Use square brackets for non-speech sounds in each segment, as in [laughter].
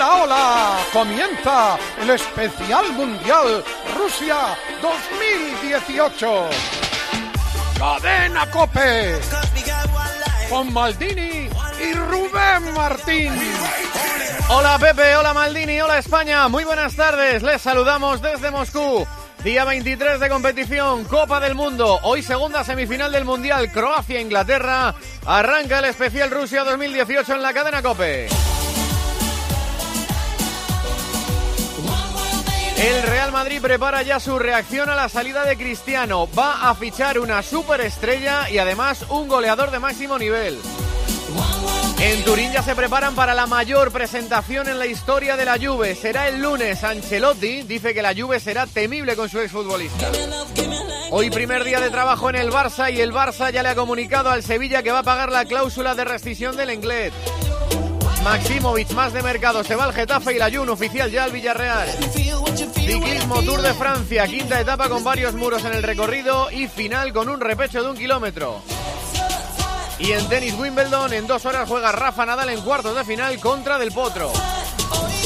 Hola, hola. Comienza el especial mundial Rusia 2018. Cadena Cope. Con Maldini y Rubén Martín. Hola Pepe, hola Maldini, hola España. Muy buenas tardes. Les saludamos desde Moscú. Día 23 de competición, Copa del Mundo. Hoy segunda semifinal del Mundial, Croacia-Inglaterra. Arranca el especial Rusia 2018 en la cadena Cope. El Real Madrid prepara ya su reacción a la salida de Cristiano. Va a fichar una superestrella y además un goleador de máximo nivel. En Turín ya se preparan para la mayor presentación en la historia de la Juve. Será el lunes. Ancelotti dice que la Juve será temible con su exfutbolista. Hoy primer día de trabajo en el Barça y el Barça ya le ha comunicado al Sevilla que va a pagar la cláusula de rescisión del inglés. Maximovic más de mercado, se va al Getafe y la Jun oficial ya al Villarreal. Ciclismo Tour de Francia, quinta etapa con varios muros en el recorrido y final con un repecho de un kilómetro. Y en tenis Wimbledon, en dos horas juega Rafa Nadal en cuartos de final contra Del Potro.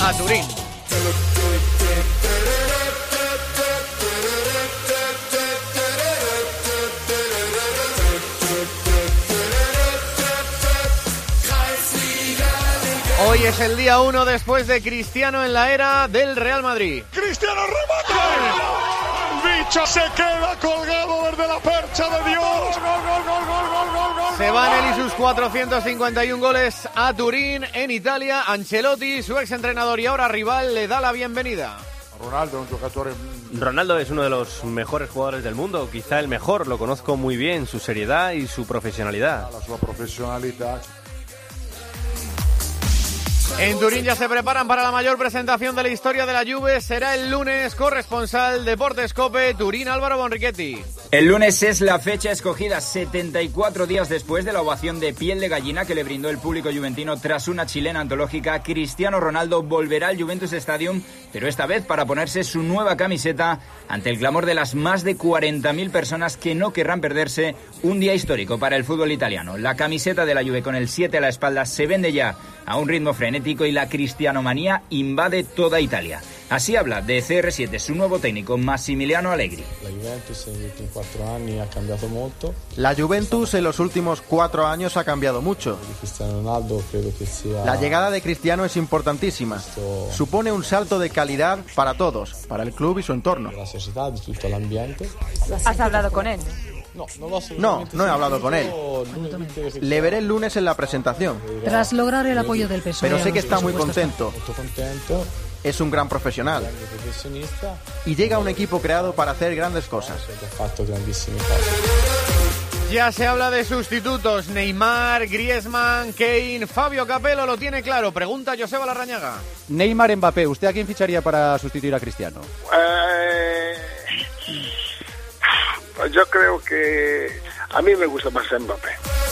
A Turín. Hoy es el día uno después de Cristiano en la era del Real Madrid. Cristiano remata. Bicho se queda colgado desde la percha de Dios. Se van él y sus 451 goles a Turín, en Italia. Ancelotti, su exentrenador y ahora rival, le da la bienvenida. Ronaldo, un jugador Ronaldo es uno de los mejores jugadores del mundo, quizá el mejor, lo conozco muy bien, su seriedad y su profesionalidad. la sua professionalità. En Turín ya se preparan para la mayor presentación de la historia de la Juve. Será el lunes, corresponsal Deportes Cope, Turín Álvaro Bonrichetti. El lunes es la fecha escogida 74 días después de la ovación de piel de gallina que le brindó el público juventino tras una chilena antológica. Cristiano Ronaldo volverá al Juventus Stadium, pero esta vez para ponerse su nueva camiseta ante el clamor de las más de 40.000 personas que no querrán perderse un día histórico para el fútbol italiano. La camiseta de la Juve con el 7 a la espalda se vende ya a un ritmo frenético y la cristianomanía invade toda Italia. Así habla de CR7 su nuevo técnico Massimiliano Allegri. La Juventus negli ultimi quattro anni ha cambiato molto. La Juventus en los últimos cuatro años ha cambiado mucho. La llegada de Cristiano es importantísima. Supone un salto de calidad para todos, para el club y su entorno. ¿Has hablado con él? No, No, no he hablado con él. Le veré el lunes en la presentación, Tras lograr el apoyo del PSOE. pero sé que los está muy contento. Es un gran profesional y llega a un equipo creado para hacer grandes cosas. Ya se habla de sustitutos. Neymar, Griezmann, Kane, Fabio Capello lo tiene claro. Pregunta Joseba Larrañaga. Neymar Mbappé, ¿usted a quién ficharía para sustituir a Cristiano? Eh, yo creo que a mí me gusta más Mbappé.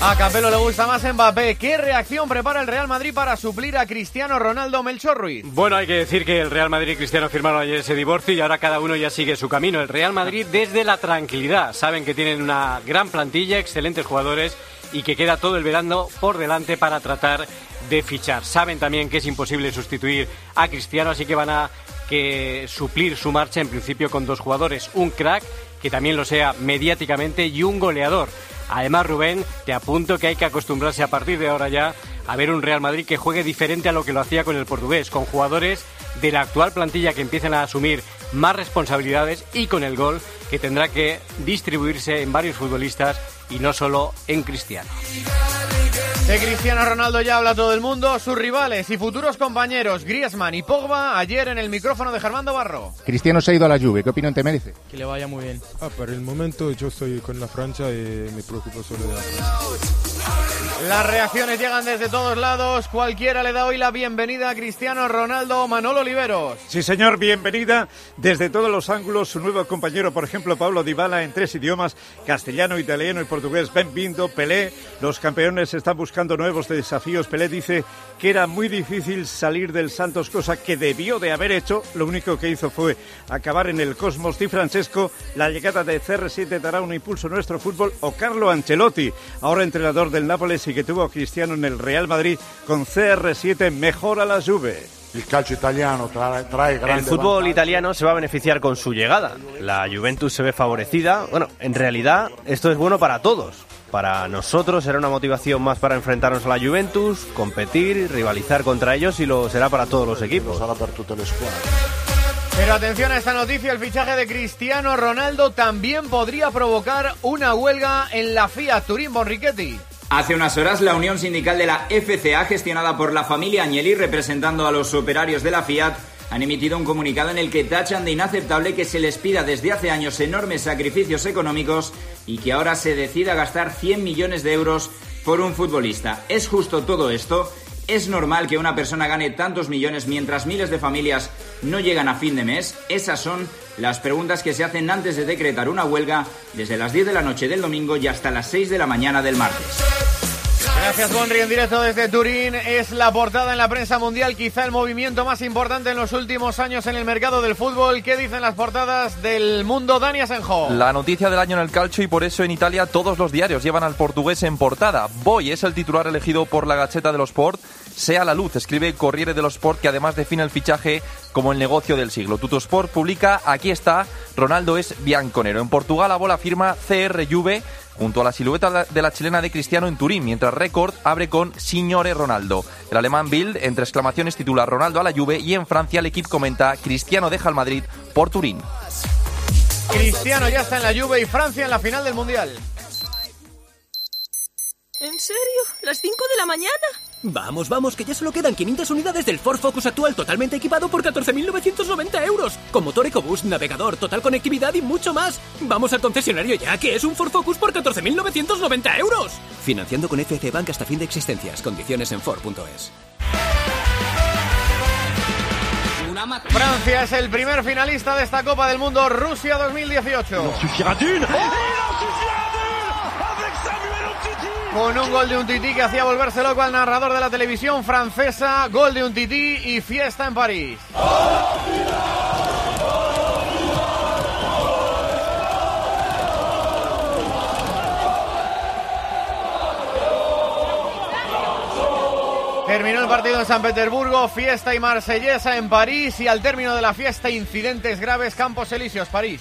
A Capello le gusta más Mbappé. ¿Qué reacción prepara el Real Madrid para suplir a Cristiano Ronaldo Melchor Ruiz? Bueno, hay que decir que el Real Madrid y Cristiano firmaron ayer ese divorcio y ahora cada uno ya sigue su camino. El Real Madrid desde la tranquilidad. Saben que tienen una gran plantilla, excelentes jugadores y que queda todo el verano por delante para tratar de fichar. Saben también que es imposible sustituir a Cristiano, así que van a que suplir su marcha en principio con dos jugadores, un crack que también lo sea mediáticamente y un goleador. Además, Rubén, te apunto que hay que acostumbrarse a partir de ahora ya a ver un Real Madrid que juegue diferente a lo que lo hacía con el portugués, con jugadores de la actual plantilla que empiecen a asumir más responsabilidades y con el gol que tendrá que distribuirse en varios futbolistas y no solo en Cristiano. De Cristiano Ronaldo ya habla todo el mundo. Sus rivales y futuros compañeros Griezmann y Pogba ayer en el micrófono de Germando Barro. Cristiano se ha ido a la Juve, ¿qué opinión te merece? Que le vaya muy bien. Ah, per il momento yo estoy con la Francia y me preocupo solo de la Francia. Las reacciones llegan desde todos lados. Cualquiera le da hoy la bienvenida a Cristiano Ronaldo Manolo Oliveros. Sí, señor, bienvenida desde todos los ángulos. Su nuevo compañero, por ejemplo, Pablo Dybala, en tres idiomas, castellano, italiano y portugués. Benvindo, Pelé. Los campeones están buscando buscando nuevos desafíos. Pelé dice que era muy difícil salir del Santos, cosa que debió de haber hecho. Lo único que hizo fue acabar en el Cosmos Di Francesco. La llegada de CR7 dará un impulso a nuestro fútbol. O Carlo Ancelotti, ahora entrenador del Nápoles y que tuvo a Cristiano en el Real Madrid, con CR7 mejora la Juve. El calcio italiano trae, El fútbol italiano se va a beneficiar con su llegada. La Juventus se ve favorecida. Bueno, en realidad esto es bueno para todos. Para nosotros será una motivación más para enfrentarnos a la Juventus, competir, rivalizar contra ellos y lo será para todos los equipos. Pero atención a esta noticia, el fichaje de Cristiano Ronaldo también podría provocar una huelga en la Fiat Turín Bonrichetti. Hace unas horas, la Unión Sindical de la FCA, gestionada por la familia Agnelli, representando a los operarios de la Fiat, han emitido un comunicado en el que tachan de inaceptable que se les pida desde hace años enormes sacrificios económicos y que ahora se decida gastar 100 millones de euros por un futbolista. ¿Es justo todo esto? ¿Es normal que una persona gane tantos millones mientras miles de familias no llegan a fin de mes? Esas son las preguntas que se hacen antes de decretar una huelga desde las 10 de la noche del domingo y hasta las 6 de la mañana del martes. Gracias, Bonri. En directo desde Turín es la portada en la prensa mundial, quizá el movimiento más importante en los últimos años en el mercado del fútbol. ¿Qué dicen las portadas del mundo, Dani Asenjo? La noticia del año en el calcio y por eso en Italia todos los diarios llevan al portugués en portada. Boy es el titular elegido por la Gacheta de los Sport. Sea la luz, escribe Corriere dello Sport, que además define el fichaje como el negocio del siglo. Tutosport publica, aquí está, Ronaldo es bianconero. En Portugal la bola firma CR Juve junto a la silueta de la chilena de Cristiano en Turín, mientras Record abre con Signore Ronaldo. El alemán Bild, entre exclamaciones, titula Ronaldo a la Juve y en Francia el equipo comenta Cristiano deja el Madrid por Turín. Cristiano ya está en la Juve y Francia en la final del Mundial. ¿En serio? ¿Las 5 de la mañana? Vamos, vamos, que ya solo quedan 500 unidades del Ford Focus actual totalmente equipado por 14.990 euros. Con motor EcoBoost, navegador, total conectividad y mucho más. Vamos al concesionario ya, que es un Ford Focus por 14.990 euros. Financiando con FC Bank hasta fin de existencias. Condiciones en Ford.es. Francia es el primer finalista de esta Copa del Mundo, Rusia 2018. Con un gol de un tití que hacía volverse loco al narrador de la televisión francesa, gol de un tití y fiesta en París. Terminó el partido en San Petersburgo, fiesta y marsellesa en París y al término de la fiesta incidentes graves Campos Elíseos, París.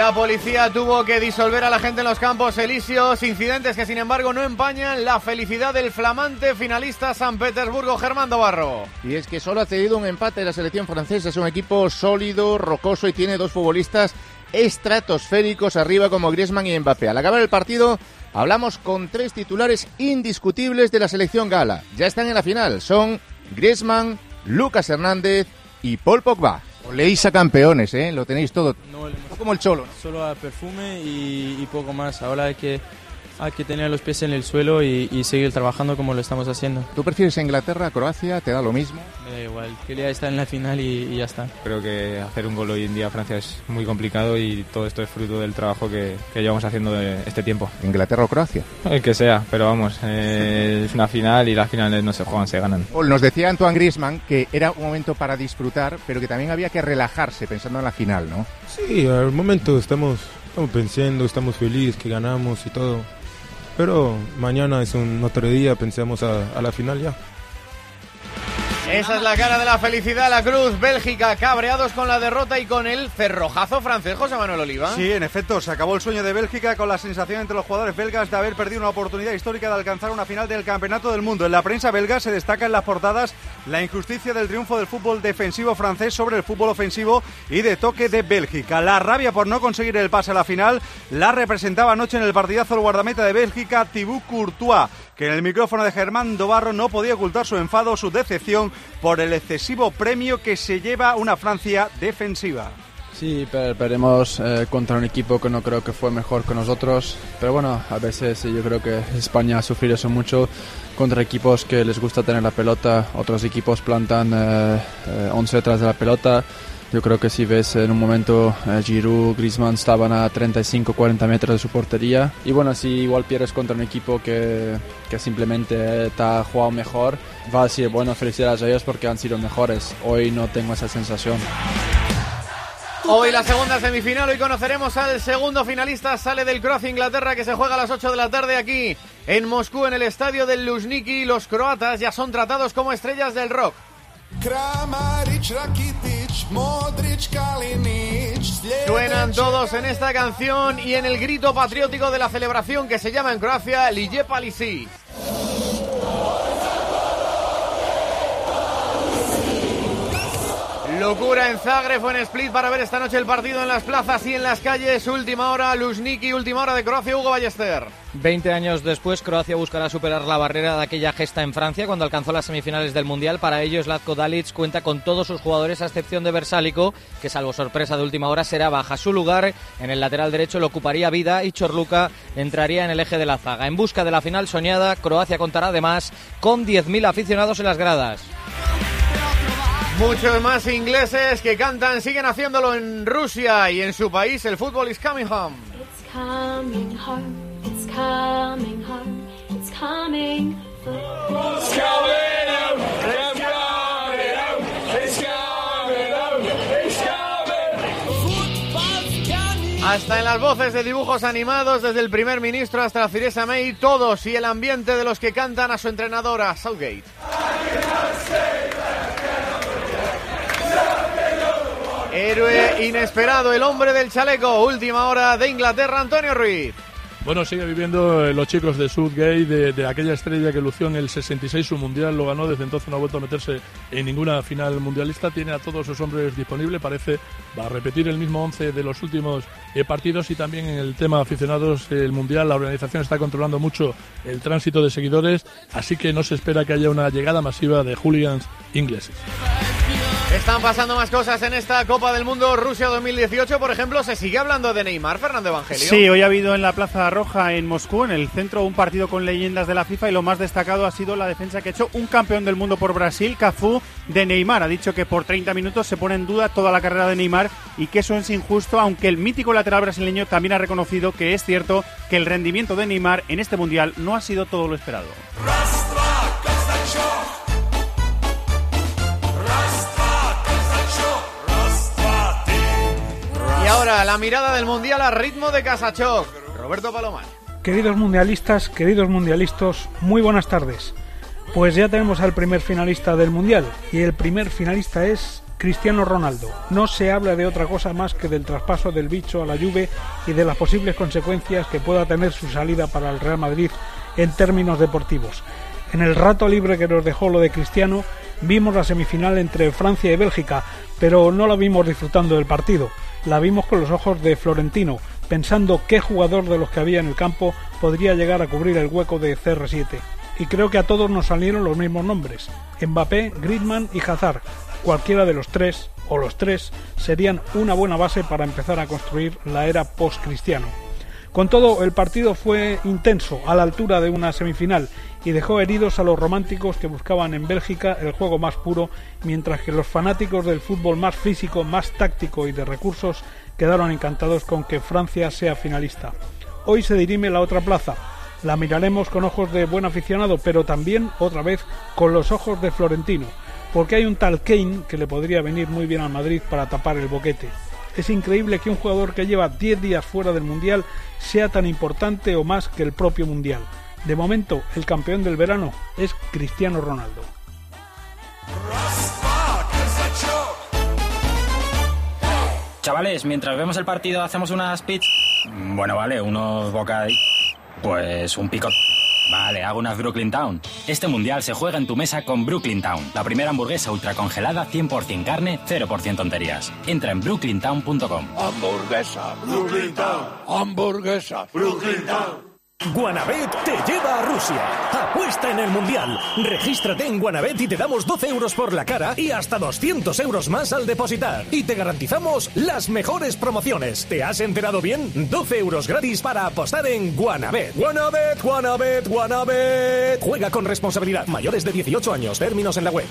La policía tuvo que disolver a la gente en los campos elíseos, incidentes que sin embargo no empañan la felicidad del flamante finalista San Petersburgo, Germán Barro. Y es que solo ha cedido un empate la selección francesa, es un equipo sólido, rocoso y tiene dos futbolistas estratosféricos arriba como Griezmann y Mbappé. Al acabar el partido hablamos con tres titulares indiscutibles de la selección gala. Ya están en la final, son Griezmann, Lucas Hernández y Paul Pogba. Leéis a campeones, ¿eh? Lo tenéis todo. No, como el cholo. Solo a perfume y, y, poco más. Ahora hay que hay que tener los pies en el suelo y, seguir trabajando como lo estamos haciendo. ¿Tú prefieres Inglaterra, Croacia? ¿Te da lo mismo? Me da igual, quería estar en la final y, ya está. Creo que hacer un gol hoy en día a Francia es muy complicado y todo esto es fruto del trabajo que, llevamos haciendo de este tiempo. ¿Inglaterra o Croacia? El que sea, pero vamos, eh, es una final y las finales no se juegan, se ganan. Nos decía Antoine Griezmann que era un momento para disfrutar, pero que también había que relajarse pensando en la final, ¿no? Sí, al momento estamos, estamos pensando, estamos felices que ganamos y todo. Pero mañana es un otro día, pensemos a, la final ya. Esa es la cara de la felicidad, la Cruz, Bélgica, cabreados con la derrota y con el cerrojazo francés, José Manuel Oliva. Sí, en efecto, se acabó el sueño de Bélgica con la sensación entre los jugadores belgas de haber perdido una oportunidad histórica de alcanzar una final del Campeonato del Mundo. En la prensa belga se destaca en las portadas la injusticia del triunfo del fútbol defensivo francés sobre el fútbol ofensivo y de toque de Bélgica. La rabia por no conseguir el pase a la final la representaba anoche en el partidazo el guardameta de Bélgica, Thibaut Courtois que en el micrófono de Germán Dobarro no podía ocultar su enfado, su decepción por el excesivo premio que se lleva una Francia defensiva. Sí, per- perdemos eh, contra un equipo que no creo que fue mejor que nosotros, pero bueno, a veces yo creo que España ha sufrido eso mucho contra equipos que les gusta tener la pelota, otros equipos plantan eh, eh, 11 detrás de la pelota. Yo creo que si ves en un momento eh, Giroud, Griezmann estaban a 35-40 metros de su portería. Y bueno, si igual pierdes contra un equipo que, que simplemente eh, te ha jugado mejor, va a decir, bueno, felicidades a ellos porque han sido mejores. Hoy no tengo esa sensación. Hoy la segunda semifinal, hoy conoceremos al segundo finalista, sale del Croacia-Inglaterra que se juega a las 8 de la tarde aquí en Moscú en el estadio del Luzhniki. Los croatas ya son tratados como estrellas del rock. Suenan todos en esta canción y en el grito patriótico de la celebración que se llama en Croacia Lije Palisi. Locura en Zagreb o en Split para ver esta noche el partido en las plazas y en las calles. Última hora, Luzhniki, última hora de Croacia, Hugo Ballester. 20 años después, Croacia buscará superar la barrera de aquella gesta en Francia cuando alcanzó las semifinales del Mundial. Para ello, Zlatko Dalic cuenta con todos sus jugadores a excepción de Versálico, que salvo sorpresa de última hora será baja. Su lugar en el lateral derecho lo ocuparía Vida y Chorluca entraría en el eje de la zaga. En busca de la final soñada, Croacia contará además con 10.000 aficionados en las gradas. Muchos más ingleses que cantan siguen haciéndolo en Rusia y en su país el fútbol is coming home. It's coming home, it's coming home, it's coming Hasta en las voces de dibujos animados, desde el primer ministro hasta la Theresa May, todos y el ambiente de los que cantan a su entrenadora, Southgate. Héroe inesperado, el hombre del chaleco, última hora de Inglaterra, Antonio Ruiz. Bueno, sigue viviendo eh, los chicos de Southgate, de, de aquella estrella que lució en el 66 su mundial, lo ganó, desde entonces no ha vuelto a meterse en ninguna final mundialista, tiene a todos sus hombres disponibles, parece va a repetir el mismo 11 de los últimos eh, partidos y también en el tema aficionados, el mundial, la organización está controlando mucho el tránsito de seguidores, así que no se espera que haya una llegada masiva de hooligans ingleses. Están pasando más cosas en esta Copa del Mundo Rusia 2018, por ejemplo, se sigue hablando de Neymar, Fernando Evangelio. Sí, hoy ha habido en la Plaza Roja en Moscú, en el centro, un partido con leyendas de la FIFA y lo más destacado ha sido la defensa que ha hecho un campeón del mundo por Brasil, Cafú, de Neymar. Ha dicho que por 30 minutos se pone en duda toda la carrera de Neymar y que eso es injusto, aunque el mítico lateral brasileño también ha reconocido que es cierto que el rendimiento de Neymar en este mundial no ha sido todo lo esperado. Ahora la mirada del Mundial a ritmo de Casachoc. Roberto Palomar. Queridos mundialistas, queridos mundialistas, muy buenas tardes. Pues ya tenemos al primer finalista del Mundial y el primer finalista es Cristiano Ronaldo. No se habla de otra cosa más que del traspaso del bicho a la Juve y de las posibles consecuencias que pueda tener su salida para el Real Madrid en términos deportivos. En el rato libre que nos dejó lo de Cristiano, vimos la semifinal entre Francia y Bélgica, pero no la vimos disfrutando del partido. La vimos con los ojos de Florentino, pensando qué jugador de los que había en el campo podría llegar a cubrir el hueco de CR7. Y creo que a todos nos salieron los mismos nombres: Mbappé, Griezmann y Hazard. Cualquiera de los tres, o los tres, serían una buena base para empezar a construir la era post-cristiano. Con todo, el partido fue intenso, a la altura de una semifinal, y dejó heridos a los románticos que buscaban en Bélgica el juego más puro, mientras que los fanáticos del fútbol más físico, más táctico y de recursos quedaron encantados con que Francia sea finalista. Hoy se dirime la otra plaza. La miraremos con ojos de buen aficionado, pero también, otra vez, con los ojos de Florentino, porque hay un tal Kane que le podría venir muy bien al Madrid para tapar el boquete. Es increíble que un jugador que lleva 10 días fuera del Mundial sea tan importante o más que el propio Mundial. De momento, el campeón del verano es Cristiano Ronaldo. Chavales, mientras vemos el partido, hacemos unas pits. Bueno, vale, unos bocadillos. Pues un pico. Vale, hago unas Brooklyn Town. Este mundial se juega en tu mesa con Brooklyn Town, la primera hamburguesa ultra congelada, 100% carne, 0% tonterías. Entra en brooklyntown.com. Hamburguesa, Brooklyn Town. Hamburguesa, Brooklyn Town. Guanabet te lleva a Rusia. Apuesta en el Mundial. Regístrate en Guanabet y te damos 12 euros por la cara y hasta 200 euros más al depositar. Y te garantizamos las mejores promociones. ¿Te has enterado bien? 12 euros gratis para apostar en Guanabet. Guanabet, Guanabet, Guanabet. Juega con responsabilidad. Mayores de 18 años. Términos en la web.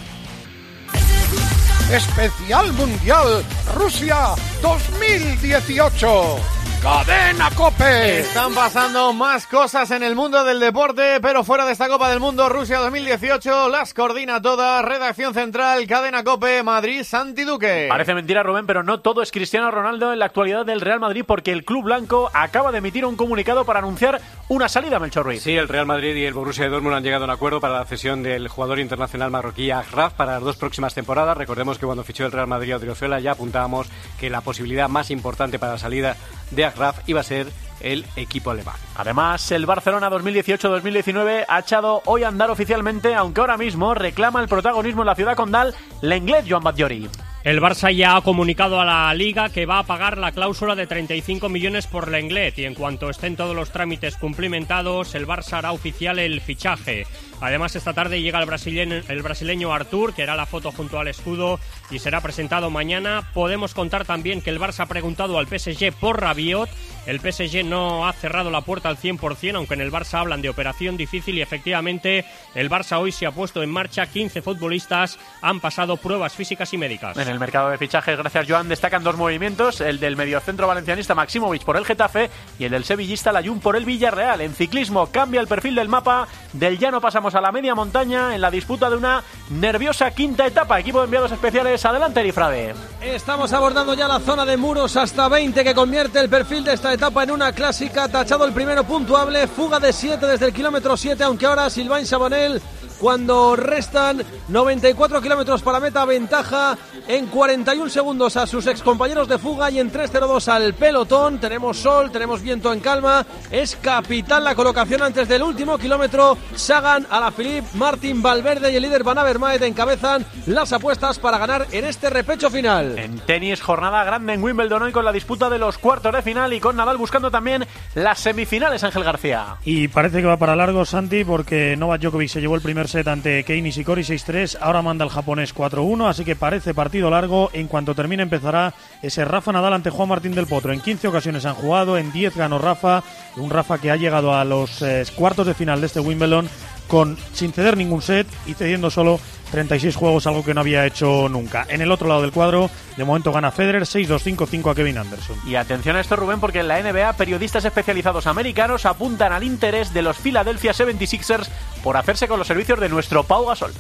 Especial Mundial Rusia 2018. Cadena Cope. Están pasando más cosas en el mundo del deporte, pero fuera de esta Copa del Mundo Rusia 2018 las coordina todas. Redacción Central, Cadena Cope, Madrid, Santi Duque. Parece mentira, Rubén, pero no todo es Cristiano Ronaldo en la actualidad del Real Madrid porque el Club Blanco acaba de emitir un comunicado para anunciar una salida, Melchor Ruiz. Sí, el Real Madrid y el Borussia de Dortmund han llegado a un acuerdo para la cesión del jugador internacional marroquí Agraf para las dos próximas temporadas. Recordemos que cuando fichó el Real Madrid a Odriozola ya apuntábamos que la posibilidad más importante para la salida de Agraf iba a ser el equipo alemán. Además, el Barcelona 2018-2019 ha echado hoy a andar oficialmente, aunque ahora mismo reclama el protagonismo en la ciudad condal, la inglés Joan Batllori. El Barça ya ha comunicado a la Liga que va a pagar la cláusula de 35 millones por la Inglés y en cuanto estén todos los trámites cumplimentados, el Barça hará oficial el fichaje. Además, esta tarde llega el brasileño, el brasileño Artur, que hará la foto junto al escudo y será presentado mañana. Podemos contar también que el Barça ha preguntado al PSG por Rabiot. El PSG no ha cerrado la puerta al 100%, aunque en el Barça hablan de operación difícil y efectivamente el Barça hoy se ha puesto en marcha. 15 futbolistas han pasado pruebas físicas y médicas. En el mercado de fichajes, gracias Joan, destacan dos movimientos, el del mediocentro valencianista Maximovic por el Getafe y el del sevillista Layún por el Villarreal. En ciclismo cambia el perfil del mapa, del llano pasamos a la media montaña en la disputa de una nerviosa quinta etapa. Equipo de enviados especiales, adelante Erifrade. Estamos abordando ya la zona de muros hasta 20 que convierte el perfil de esta etapa en una clásica, tachado el primero puntuable, fuga de 7 desde el kilómetro 7, aunque ahora Silvain Sabanel cuando restan 94 kilómetros para meta, ventaja en 41 segundos a sus excompañeros de fuga y en 3.02 al pelotón. Tenemos sol, tenemos viento en calma. Es capital la colocación antes del último kilómetro. Sagan, a la Philippe, Martín Valverde y el líder Van Avermaet encabezan las apuestas para ganar en este repecho final. En tenis, jornada grande en Wimbledon hoy con la disputa de los cuartos de final y con Nadal buscando también las semifinales, Ángel García. Y parece que va para largo, Santi, porque Novak Djokovic se llevó el primer set ante Kei Nishikori 6-3, ahora manda el japonés 4-1, así que parece partido largo. En cuanto termine empezará ese Rafa Nadal ante Juan Martín del Potro. En 15 ocasiones han jugado, en 10 ganó Rafa, un Rafa que ha llegado a los eh, cuartos de final de este Wimbledon con sin ceder ningún set y cediendo solo 36 juegos, algo que no había hecho nunca. En el otro lado del cuadro, de momento gana Federer 6-2-5-5 a Kevin Anderson. Y atención a esto, Rubén, porque en la NBA periodistas especializados americanos apuntan al interés de los Philadelphia 76ers por hacerse con los servicios de nuestro Pau Gasol.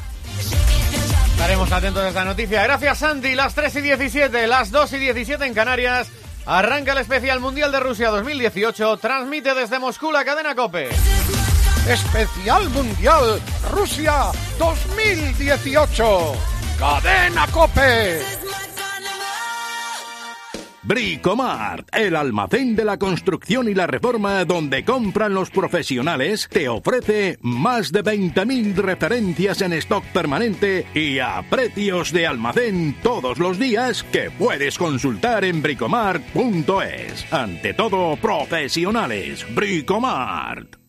Estaremos atentos a esta noticia. Gracias, Santi. Las 3 y 17, las 2 y 17 en Canarias. Arranca el especial Mundial de Rusia 2018. Transmite desde Moscú la cadena Cope. Especial Mundial Rusia 2018. Cadena Cope. Bricomart, el almacén de la construcción y la reforma donde compran los profesionales, te ofrece más de 20.000 referencias en stock permanente y a precios de almacén todos los días que puedes consultar en bricomart.es. Ante todo, profesionales. Bricomart.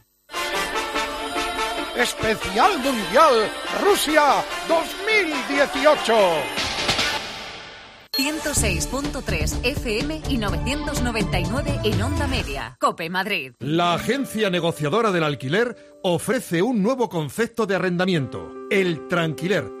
Especial Mundial Rusia 2018. 106.3 FM y 999 en onda media. Cope Madrid. La agencia negociadora del alquiler ofrece un nuevo concepto de arrendamiento, el tranquiler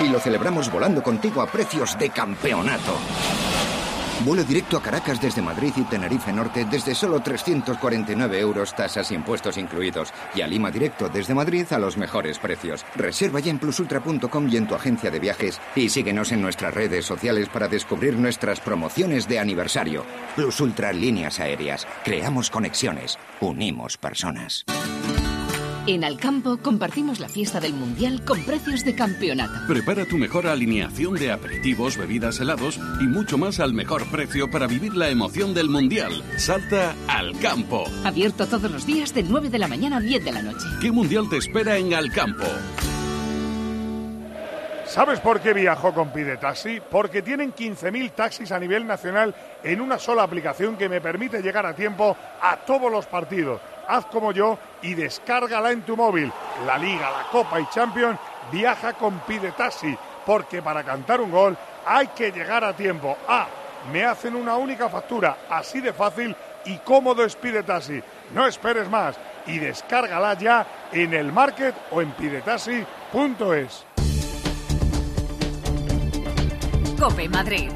Y lo celebramos volando contigo a precios de campeonato. Vuelo directo a Caracas desde Madrid y Tenerife Norte desde solo 349 euros, tasas y impuestos incluidos. Y a Lima directo desde Madrid a los mejores precios. Reserva ya en plusultra.com y en tu agencia de viajes. Y síguenos en nuestras redes sociales para descubrir nuestras promociones de aniversario. Plus Ultra Líneas Aéreas. Creamos conexiones. Unimos personas. En Alcampo compartimos la fiesta del Mundial con precios de campeonato. Prepara tu mejor alineación de aperitivos, bebidas, helados y mucho más al mejor precio para vivir la emoción del Mundial. Salta al campo. Abierto todos los días de 9 de la mañana a 10 de la noche. ¿Qué Mundial te espera en Alcampo? ¿Sabes por qué viajo con Pide Taxi? Porque tienen 15.000 taxis a nivel nacional en una sola aplicación que me permite llegar a tiempo a todos los partidos. Haz como yo y descárgala en tu móvil. La Liga, la Copa y Champions viaja con Pide Taxi, porque para cantar un gol hay que llegar a tiempo. Ah, me hacen una única factura, así de fácil y cómodo es Pide Taxi. No esperes más y descárgala ya en el market o en pidetaxi.es. Cope Madrid.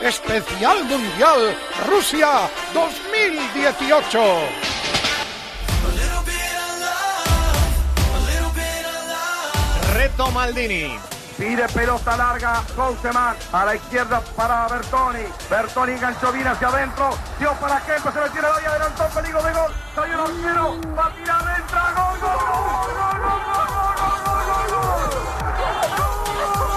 Especial Mundial Rusia 2018. Reto Maldini. Pide pelota larga, Couseman a la izquierda para Bertoni. Bertoni enganchó bien hacia adentro. Dio para Kempe, se le tira ahí, adelantó, peligro de gol. Soy un arquero, va a tirar, entra, gol, gol, gol, gol, gol,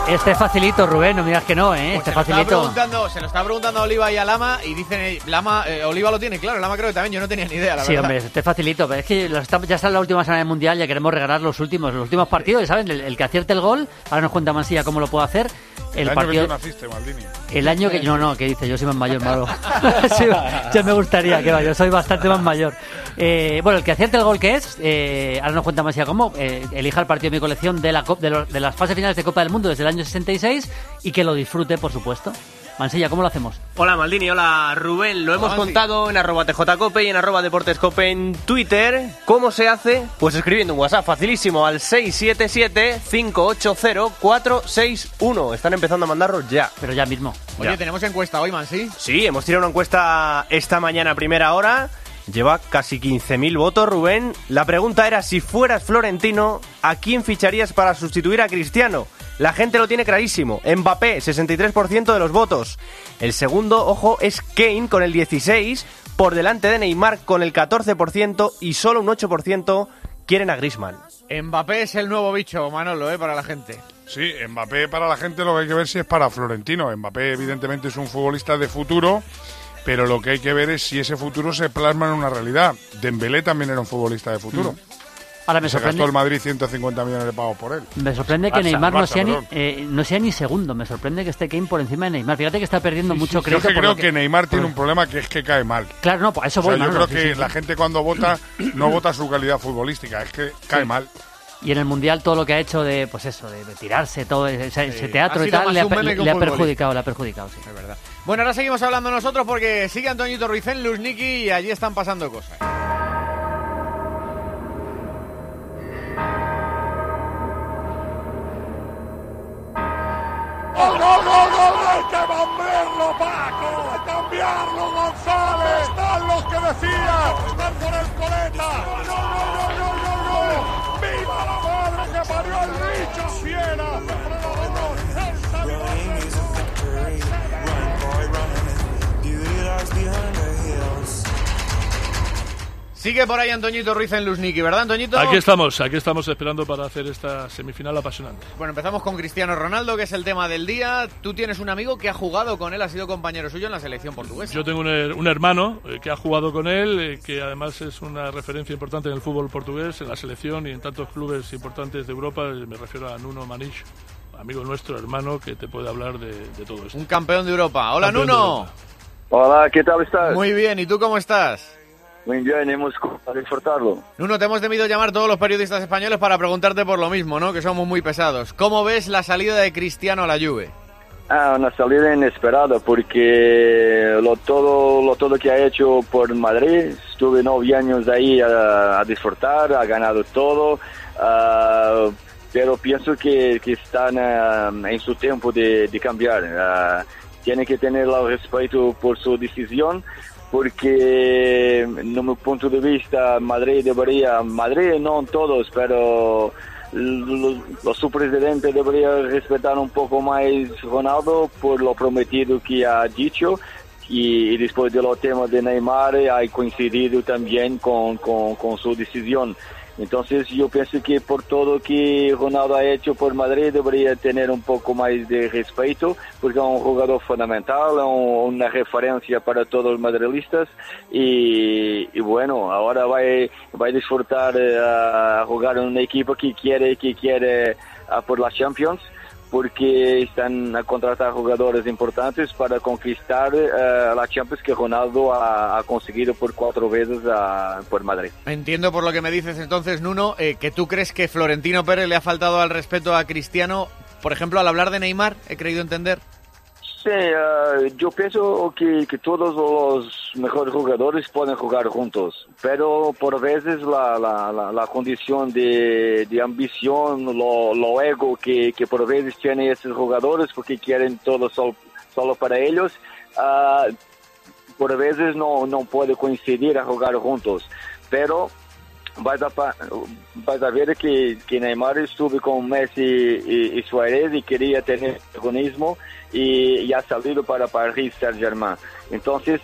Este facilito, Rubén, no me digas que no, ¿eh? este se, lo facilito. preguntando, se lo está preguntando a Oliva y a Lama y dicen, eh, Lama, eh, Oliva lo tiene, claro, Lama creo que también, yo no tenía ni idea, la Sí, verdad. hombre, este facilito, pero es que ya está en la última semana del Mundial, ya queremos regalar los últimos, los últimos partidos, y ¿saben? El, el que acierte el gol, ahora nos cuenta Mansilla cómo lo puede hacer. El, El, año partido, que tú naciste, Maldini. El año que no, no, que dice, yo soy más mayor, malo. [laughs] Sí, ya me gustaría que vaya, yo soy bastante más mayor. Eh, bueno, el que acierte el gol que es, eh, ahora nos cuenta Mansilla cómo, eh, elija el partido de mi colección de, la, de, los- de las fases finales de Copa del Mundo desde el año 66 y que lo disfrute, por supuesto. Mansilla, ¿cómo lo hacemos? Hola Maldini, hola Rubén. Lo hemos Hola, contado en arroba tjcope y en arroba deportescope en Twitter. ¿Cómo se hace? Pues escribiendo un WhatsApp facilísimo al 677-580-461. Están empezando a mandarlos ya. Pero ya mismo. Oye, Ya. tenemos encuesta hoy, man, ¿sí? Sí, hemos tirado una encuesta esta mañana a primera hora. Lleva casi 15.000 votos, Rubén. La pregunta era, si fueras Florentino, ¿a quién ficharías para sustituir a Cristiano? La gente lo tiene clarísimo. Mbappé, 63% de los votos. El segundo, ojo, es Kane con el 16%, por delante de Neymar con el 14% y solo un 8% quieren a Griezmann. Mbappé es el nuevo bicho, Manolo, ¿eh? Para la gente. Sí, Mbappé para la gente lo que hay que ver si es para Florentino. Mbappé evidentemente es un futbolista de futuro, pero lo que hay que ver es si ese futuro se plasma en una realidad. Dembélé también era un futbolista de futuro. Ahora me se sorprende- gastó el Madrid 150 millones de pagos por él. Me sorprende que Barça, Neymar no, Barça, sea ni, perdón. eh, no sea ni segundo. Me sorprende que esté Kane por encima de Neymar. Fíjate que está perdiendo mucho Yo es crédito. que por creo lo que, Neymar tiene por- un problema que es que cae mal. Claro, no, por eso O sea, voy, yo creo sí, que sí, la sí. gente cuando vota no vota su calidad futbolística, es que cae Sí. mal. Y en el Mundial todo lo que ha hecho de, pues eso, de, de tirarse, todo ese, ese teatro y tal, le ha, le- que le perjudicado, le ha perjudicado, sí. Es verdad. Bueno, ahora seguimos hablando nosotros porque sigue Antoñito Ruiz en Luzniki y allí están pasando cosas. ¡Gol, gol, gol, gol! ¡Hay que cambiarlo, Paco! ¡Hay que cambiarlo, González! ¡Están los que decían! ¡Están por el coleta! ¡No, no, no, no, no, no! ¡Viva la madre que parió el bicho fiera! Sigue por ahí Antoñito Ruiz en Luzniki, ¿verdad, Antoñito? Aquí estamos, aquí estamos esperando para hacer esta semifinal apasionante. Bueno, empezamos con Cristiano Ronaldo, que es el tema del día. Tú tienes un amigo que ha jugado con él, ha sido compañero suyo en la selección portuguesa. Yo tengo un, her- un hermano eh, que ha jugado con él, eh, que además es una referencia importante en el fútbol portugués, en la selección y en tantos clubes importantes de Europa. Eh, Me refiero a Nuno Manish, amigo nuestro, hermano, que te puede hablar de, de todo esto. Un campeón de Europa. Hola, Campeón Nuno. Europa. Hola, ¿qué tal estás? Muy bien, ¿y tú cómo estás? Muy bien, hemos para disfrutarlo. Nuno, te hemos debido llamar todos los periodistas españoles para preguntarte por lo mismo, ¿no? Que somos muy pesados. ¿Cómo ves la salida de Cristiano a la Juve? Ah, una salida inesperada porque lo todo, lo todo que ha hecho por Madrid, estuve nueve años ahí a, a disfrutar, ha ganado todo, ah, pero pienso que, que están ah, en su tiempo de, de cambiar. Ah, tiene que tener el respeto por su decisión porque, en mi punto de vista, Madrid debería, Madrid no todos, pero lo- lo- su presidente debería respetar un poco más Ronaldo por lo prometido que ha dicho y, y después de los temas de Neymar ha coincidido también con, con, con su decisión. Entonces yo pienso que por todo que Ronaldo ha hecho por Madrid debería tener un poco más de respeto porque es un jugador fundamental, un- una referencia para todos los madrilistas y, y bueno, ahora va, a- a disfrutar eh, a jugar en un equipo que quiere, que quiere ah, por la Champions porque están a contratar importantes para conquistar eh, la Champions que Ronaldo ha, conseguido por cuatro veces ah, por Madrid. Entiendo por lo que me dices entonces, Nuno, eh, que tú crees que Florentino Pérez le ha faltado al respeto a Cristiano, por ejemplo, al hablar de Neymar, he creído entender. Sí, eh, yo pienso que, que todos los mejores jugadores pueden jugar juntos, pero por veces la, la, la, la condición de, de ambición, lo, lo ego que, que por veces tienen esos jugadores porque quieren todo sol- solo para ellos, ah, por veces no, no puede coincidir a jugar juntos, pero vas a, vas a ver que, que Neymar estuvo con Messi y, y Suárez y quería tener protagonismo y, y ha salido para Paris Saint-Germain. Entonces,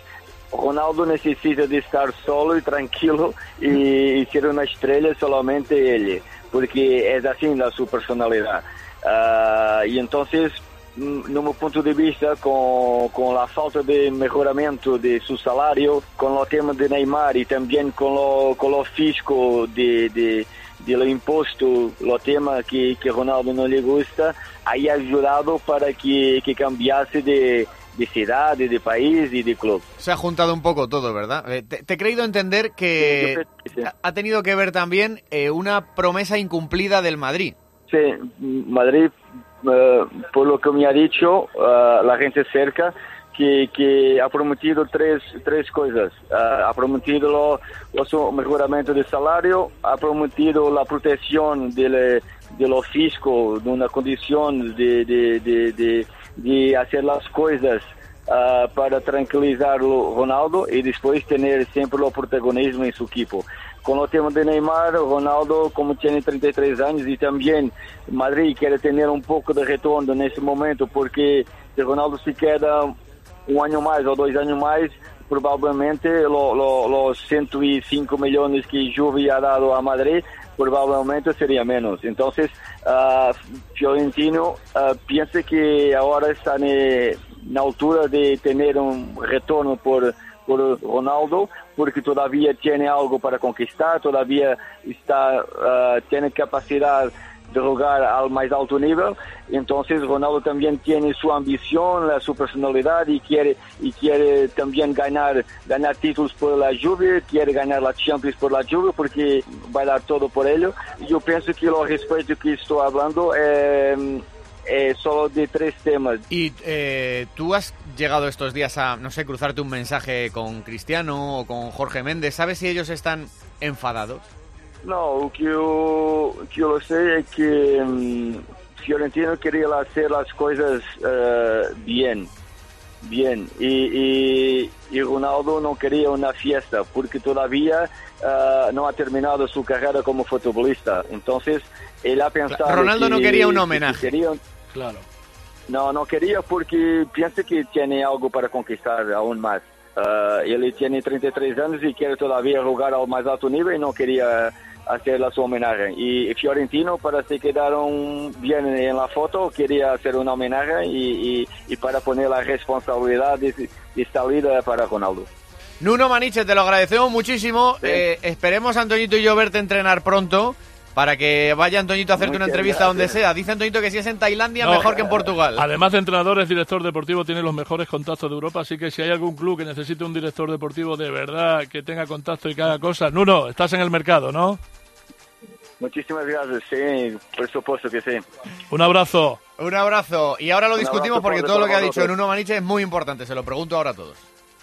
Ronaldo necesita de estar solo y tranquilo y, y ser una estrella solamente él, porque es así la su personalidad. Ah, y entonces, mm, no mi punto de vista, con, con la falta de mejoramiento de su salario, con los temas de Neymar y también con lo, con lo fisco de, de, de lo impuesto, los temas que, que Ronaldo no le gusta, ha ayudado para que, que cambiase de, de ciudad, de, de país y de club. Se ha juntado un poco todo, ¿verdad? Eh, te, te he creído entender que ha- ha tenido que ver también eh, una promesa incumplida del Madrid. Sí, Madrid, eh, por lo que me ha dicho eh, la gente cerca, que, que ha prometido tres, tres cosas. Eh, ha prometido lo, lo su mejoramiento de salario, ha prometido la protección del, de lo fisco, de una condición de, de, de, de, de hacer las cosas ah, para tranquilizar o Ronaldo y después tener siempre el protagonismo en su equipo. Con el tema de Neymar, Ronaldo, como tiene 33 años y también Madrid quiere tener un poco de retorno en ese momento, porque si Ronaldo se queda un año más o dos años más, probablemente lo- lo- los 105 millones que Juve ha dado a Madrid probablemente sería menos. Entonces, ah, Fiorentino ah, piensa que ahora está en la altura de tener un retorno por, por Ronaldo, porque todavía tiene algo para conquistar, todavía está, ah, tiene de jugar al más alto nivel. Entonces Ronaldo también tiene su ambición, la- su personalidad y quiere y quiere también ganar ganar títulos por la Juve, quiere ganar la Champions por la Juve porque va a dar todo por ello. Yo pienso que lo respecto que estoy hablando es, es solo de tres temas. Y eh, tú has llegado estos días a, no sé, cruzarte un mensaje con Cristiano o con Jorge Méndez. ¿Sabes si ellos están enfadados? No, o que eu, o que eu sei é que hum, Fiorentino queria hacer las cosas eh, bien, bien, y, y, y Ronaldo no quería una fiesta porque todavía eh, no ha terminado su carrera como futbolista. Entonces, él ha pensado Ronaldo no que- quería un que homenaje. quería- Claro. no, no quería porque piensa que tiene algo para conquistar aún más. Ah, ele tiene 33 años y quiere todavía jugar al más alto nivel y no quería hacer su homenaje. Y Fiorentino, para se quedaron bien en la foto, quería hacer una homenaje y, y- y para poner la responsabilidad de, de salida para Ronaldo. Nuno Maniche, te lo agradecemos muchísimo. Eh, esperemos, Antoñito y yo, verte entrenar pronto para que vaya Antoñito a hacerte una entrevista donde sea. Dice Antoñito que si es en Tailandia, No, mejor que en Portugal. Además de entrenador, es director deportivo, tiene los mejores contactos de Europa, así que si hay algún club que necesite un director deportivo de verdad, que tenga contacto y que haga cosas, Nuno, estás en el mercado, ¿no? Muchísimas gracias, sí, por supuesto que sí. Un abrazo. Un abrazo. Y ahora lo Un discutimos porque por- todo lo que ha dicho. Nuno Maniche es muy importante. Se lo pregunto ahora a todos.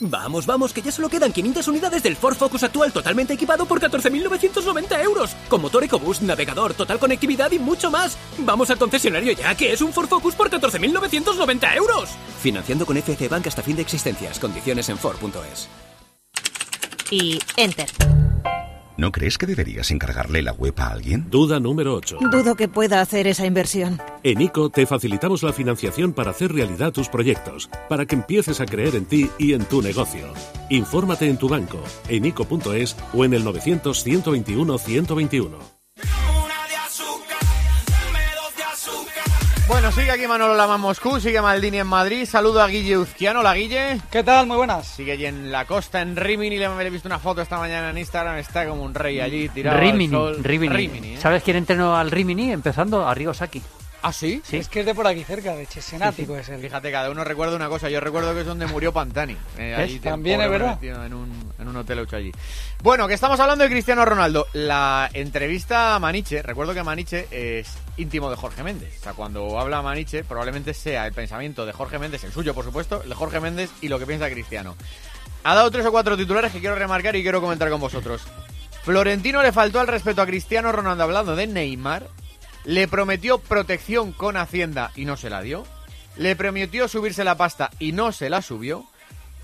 Vamos, vamos, que ya solo quedan 500 unidades del Ford Focus actual totalmente equipado por 14.990 euros. Con motor EcoBoost, navegador, total conectividad y mucho más. Vamos al concesionario ya, que es un Ford Focus por 14.990 euros. Financiando con FC Bank hasta fin de existencias. Condiciones en Ford.es. Y enter. ¿No crees que deberías encargarle la web a alguien? Duda número 8. Dudo que pueda hacer esa inversión. En ICO te facilitamos la financiación para hacer realidad tus proyectos, para que empieces a creer en ti y en tu negocio. Infórmate en tu banco, en ICO.es o en el 900 121 121. Bueno, sigue aquí Manolo Lama en Moscú, sigue Maldini en Madrid. Saludo a Guille Uzquiano. La Guille. ¿Qué tal? Muy buenas. Sigue allí en la costa, en Rimini. Le he visto una foto esta mañana en Instagram. Está como un rey allí tirado Rimini, al sol. Rimini. Rimini, ¿eh? ¿Sabes quién entrenó al Rimini? Empezando a Rigo Saki. ¿Ah, sí? Sí. Es que es de por aquí cerca, de Chesenático es el. Fíjate, cada uno recuerda una cosa. Yo recuerdo que es donde murió Pantani. Eh, allí, También es verdad. En un, en un hotel hecho allí. Bueno, que estamos hablando de Cristiano Ronaldo. La entrevista a Maniche, recuerdo que Maniche es íntimo de Jorge Méndez. O sea, cuando habla Maniche, probablemente sea el pensamiento de Jorge Méndez, el suyo, por supuesto, el de Jorge Méndez y lo que piensa Cristiano. Ha dado tres o cuatro titulares que quiero remarcar y quiero comentar con vosotros. Florentino le faltó al respeto a Cristiano Ronaldo hablando de Neymar. Le prometió protección con Hacienda y no se la dio. Le prometió subirse la pasta y no se la subió.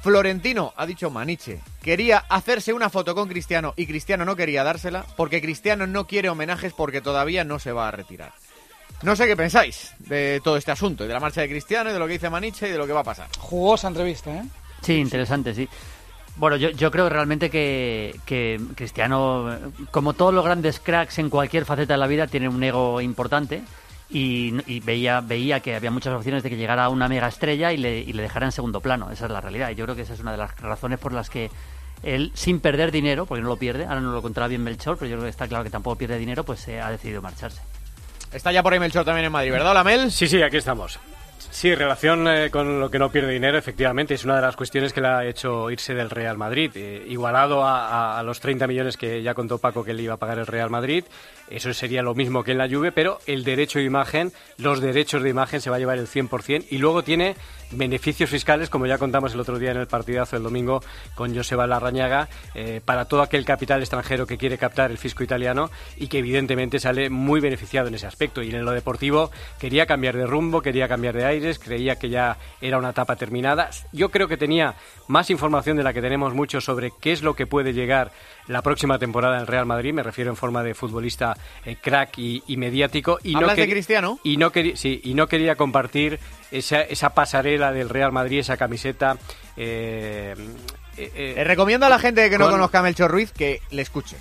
Florentino, ha dicho Maniche, quería hacerse una foto con Cristiano y Cristiano no quería dársela porque Cristiano no quiere homenajes porque todavía no se va a retirar. No sé qué pensáis de todo este asunto y de la marcha de Cristiano y de lo que dice Maniche y de lo que va a pasar. Jugosa entrevista, ¿eh? Sí, interesante, sí. Bueno, yo, yo creo realmente que, que Cristiano, como todos los grandes cracks en cualquier faceta de la vida, tiene un ego importante y, y veía, veía que había muchas opciones de que llegara a una mega estrella y le, y le dejara en segundo plano. Esa es la realidad. Y yo creo que esa es una de las razones por las que él, sin perder dinero, porque no lo pierde, ahora no lo contará bien Melchor, pero yo creo que está claro que tampoco pierde dinero, pues eh, ha decidido marcharse. Está ya por ahí Melchor también en Madrid, ¿verdad, Hola, Mel? Sí, sí, aquí estamos. Sí, relación eh, con lo que no pierde dinero, efectivamente, es una de las cuestiones que le ha hecho irse del Real Madrid. Eh, igualado a, a- a los 30 millones que ya contó Paco que le iba a pagar el Real Madrid, eso sería lo mismo que en la Juve, pero el derecho de imagen, los derechos de imagen se va a llevar el 100% y luego tiene beneficios fiscales, como ya contamos el otro día en el partidazo del domingo con Joseba Larrañaga, eh, para todo aquel capital extranjero que quiere captar el fisco italiano y que evidentemente sale muy beneficiado en ese aspecto. Y en lo deportivo quería cambiar de rumbo, quería cambiar de aires, creía que ya era una etapa terminada. Yo creo que tenía más información de la que tenemos mucho sobre qué es lo que puede llegar la próxima temporada en el Real Madrid, me refiero en forma de futbolista eh, crack y, y mediático. Y ¿Hablas de queri- Cristiano? Y no, sí, y no quería compartir esa, esa pasarela del Real Madrid, esa camiseta. eh, eh, eh, Eh, recomiendo a la gente que no con- conozca a Melchor Ruiz que le escuche.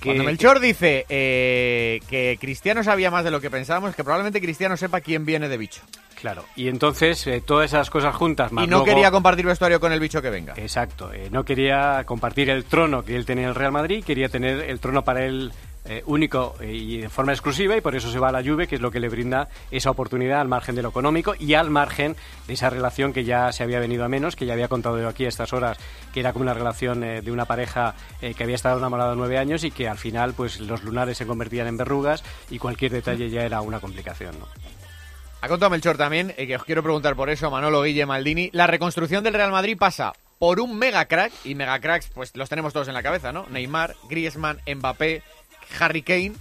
Que- Cuando Melchor dice eh, que Cristiano sabía más de lo que pensábamos, que probablemente Cristiano sepa quién viene de bicho. Claro, y entonces eh, todas esas cosas juntas, más y no luego- quería compartir vestuario con el bicho que venga. Exacto, eh, no quería compartir el trono que él tenía en el Real Madrid, quería tener el trono para él eh, único eh, y de forma exclusiva y por eso se va a la Juve, que es lo que le brinda esa oportunidad al margen de lo económico y al margen de esa relación que ya se había venido a menos, que ya había contado yo aquí a estas horas, que era como una relación eh, de una pareja eh, que había estado enamorado nueve años y que al final pues los lunares se convertían en verrugas y cualquier detalle ya era una complicación. ¿no? Ha contado Melchor también, eh, que os quiero preguntar por eso, Manolo Guille Maldini. La reconstrucción del Real Madrid pasa por un mega crack, y mega cracks, pues los tenemos todos en la cabeza, ¿no? Neymar, Griezmann, Mbappé, Harry Kane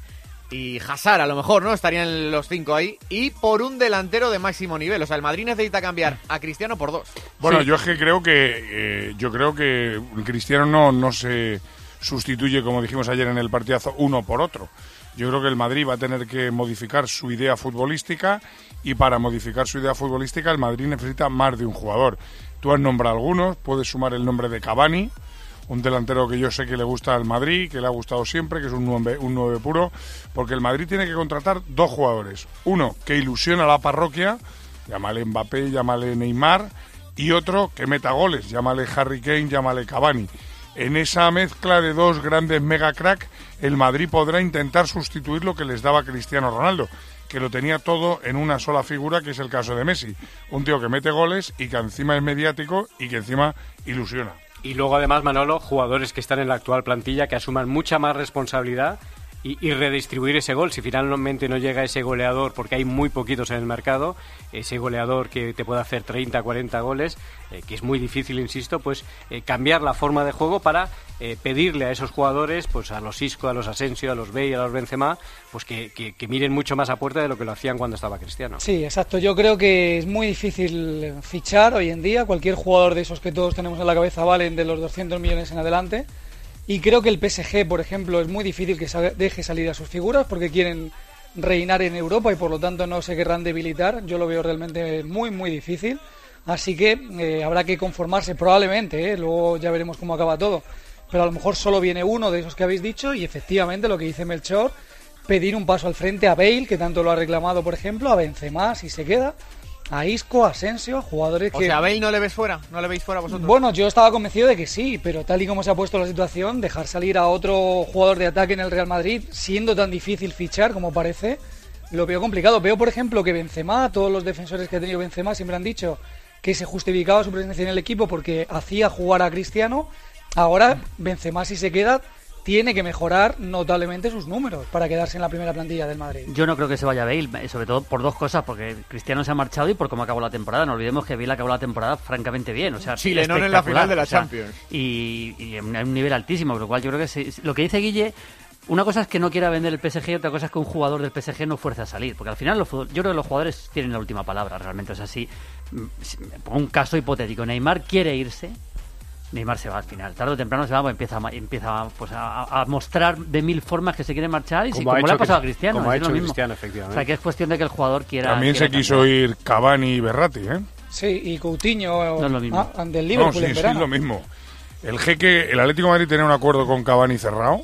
y Hazard, a lo mejor, ¿no? Estarían los cinco ahí. Y por un delantero de máximo nivel. O sea, el Madrid necesita cambiar a Cristiano por dos. Bueno, yo es que creo que eh, yo creo que Cristiano no, no se sustituye, como dijimos ayer en el partidazo, uno por otro. Yo creo que el Madrid va a tener que modificar su idea futbolística y para modificar su idea futbolística el Madrid necesita más de un jugador. Tú has nombrado algunos, puedes sumar el nombre de Cavani, un delantero que yo sé que le gusta al Madrid, que le ha gustado siempre, que es un 9, un 9 puro, porque el Madrid tiene que contratar dos jugadores. Uno, que ilusiona a la parroquia, llámale Mbappé, llámale Neymar, y otro que meta goles, llámale Harry Kane, llámale Cavani. En esa mezcla de dos grandes mega crack, el Madrid podrá intentar sustituir lo que les daba Cristiano Ronaldo, que lo tenía todo en una sola figura, que es el caso de Messi. Un tío que mete goles y que encima es mediático y que encima ilusiona. Y luego además, Manolo, jugadores que están en la actual plantilla que asuman mucha más responsabilidad y, redistribuir ese gol. Si finalmente no llega ese goleador, porque hay muy poquitos en el mercado, ese goleador que te puede hacer 30, 40 goles, eh, que es muy difícil, insisto, pues eh, cambiar la forma de juego para eh, pedirle a esos jugadores, pues a los Isco, a los Asensio, a los Bey, a los Benzema, pues que, que, que, miren mucho más a puerta de lo que lo hacían cuando estaba Cristiano. Sí, exacto. Yo creo que es muy difícil fichar hoy en día. Cualquier jugador de esos que todos tenemos en la cabeza valen de los 200 millones en adelante. Y creo que el PSG, por ejemplo, es muy difícil que deje salir a sus figuras porque quieren reinar en Europa y por lo tanto no se querrán debilitar. Yo lo veo realmente muy, muy difícil. Así que eh, habrá que conformarse probablemente, ¿eh? luego ya veremos cómo acaba todo. Pero a lo mejor solo viene uno de esos que habéis dicho y efectivamente lo que dice Melchor, pedir un paso al frente a Bale, que tanto lo ha reclamado, por ejemplo, a Benzema si se queda a Isco, a Asensio, jugadores que... O sea, ¿a Bale no le ves fuera? ¿No le veis fuera vosotros? Bueno, yo estaba convencido de que sí, pero tal y como se ha puesto la situación, dejar salir a otro jugador de ataque en el Real Madrid, siendo tan difícil fichar como parece, lo veo complicado. Veo, por ejemplo, que Benzema, todos los defensores que ha tenido Benzema siempre han dicho que se justificaba su presencia en el equipo porque hacía jugar a Cristiano. Ahora, Benzema, si se queda, tiene que mejorar notablemente sus números para quedarse en la primera plantilla del Madrid. Yo no creo que se vaya Bale, sobre todo por dos cosas, porque Cristiano se ha marchado y por cómo acabó la temporada. No olvidemos que Bale acabó la temporada francamente bien, o sea, Chilenón en la final de la o sea, Champions. Y, y, en un nivel altísimo, por lo cual yo creo que se, lo que dice Guille una cosa es que no quiera vender el PSG, otra cosa es que un jugador del PSG no fuerce a salir. Porque al final los, yo creo que los jugadores tienen la última palabra realmente. O sea, si, si pongo un caso hipotético, Neymar quiere irse, Neymar se va al final. Tarde o temprano se va, pues empieza, empieza pues, a, a, mostrar de mil formas que se quiere marchar y como, si, como le ha pasado a Cristiano. Como ha hecho lo mismo. Cristiano, efectivamente. O sea, que es cuestión de que el jugador quiera. También quiera se quiso cambiar. ir Cavani y Berratti, ¿eh? Sí, y Coutinho no es lo mismo. Ah, del Liverpool no, sí, en sí, es lo mismo. El jeque, el Atlético de Madrid tenía un acuerdo con Cavani cerrado.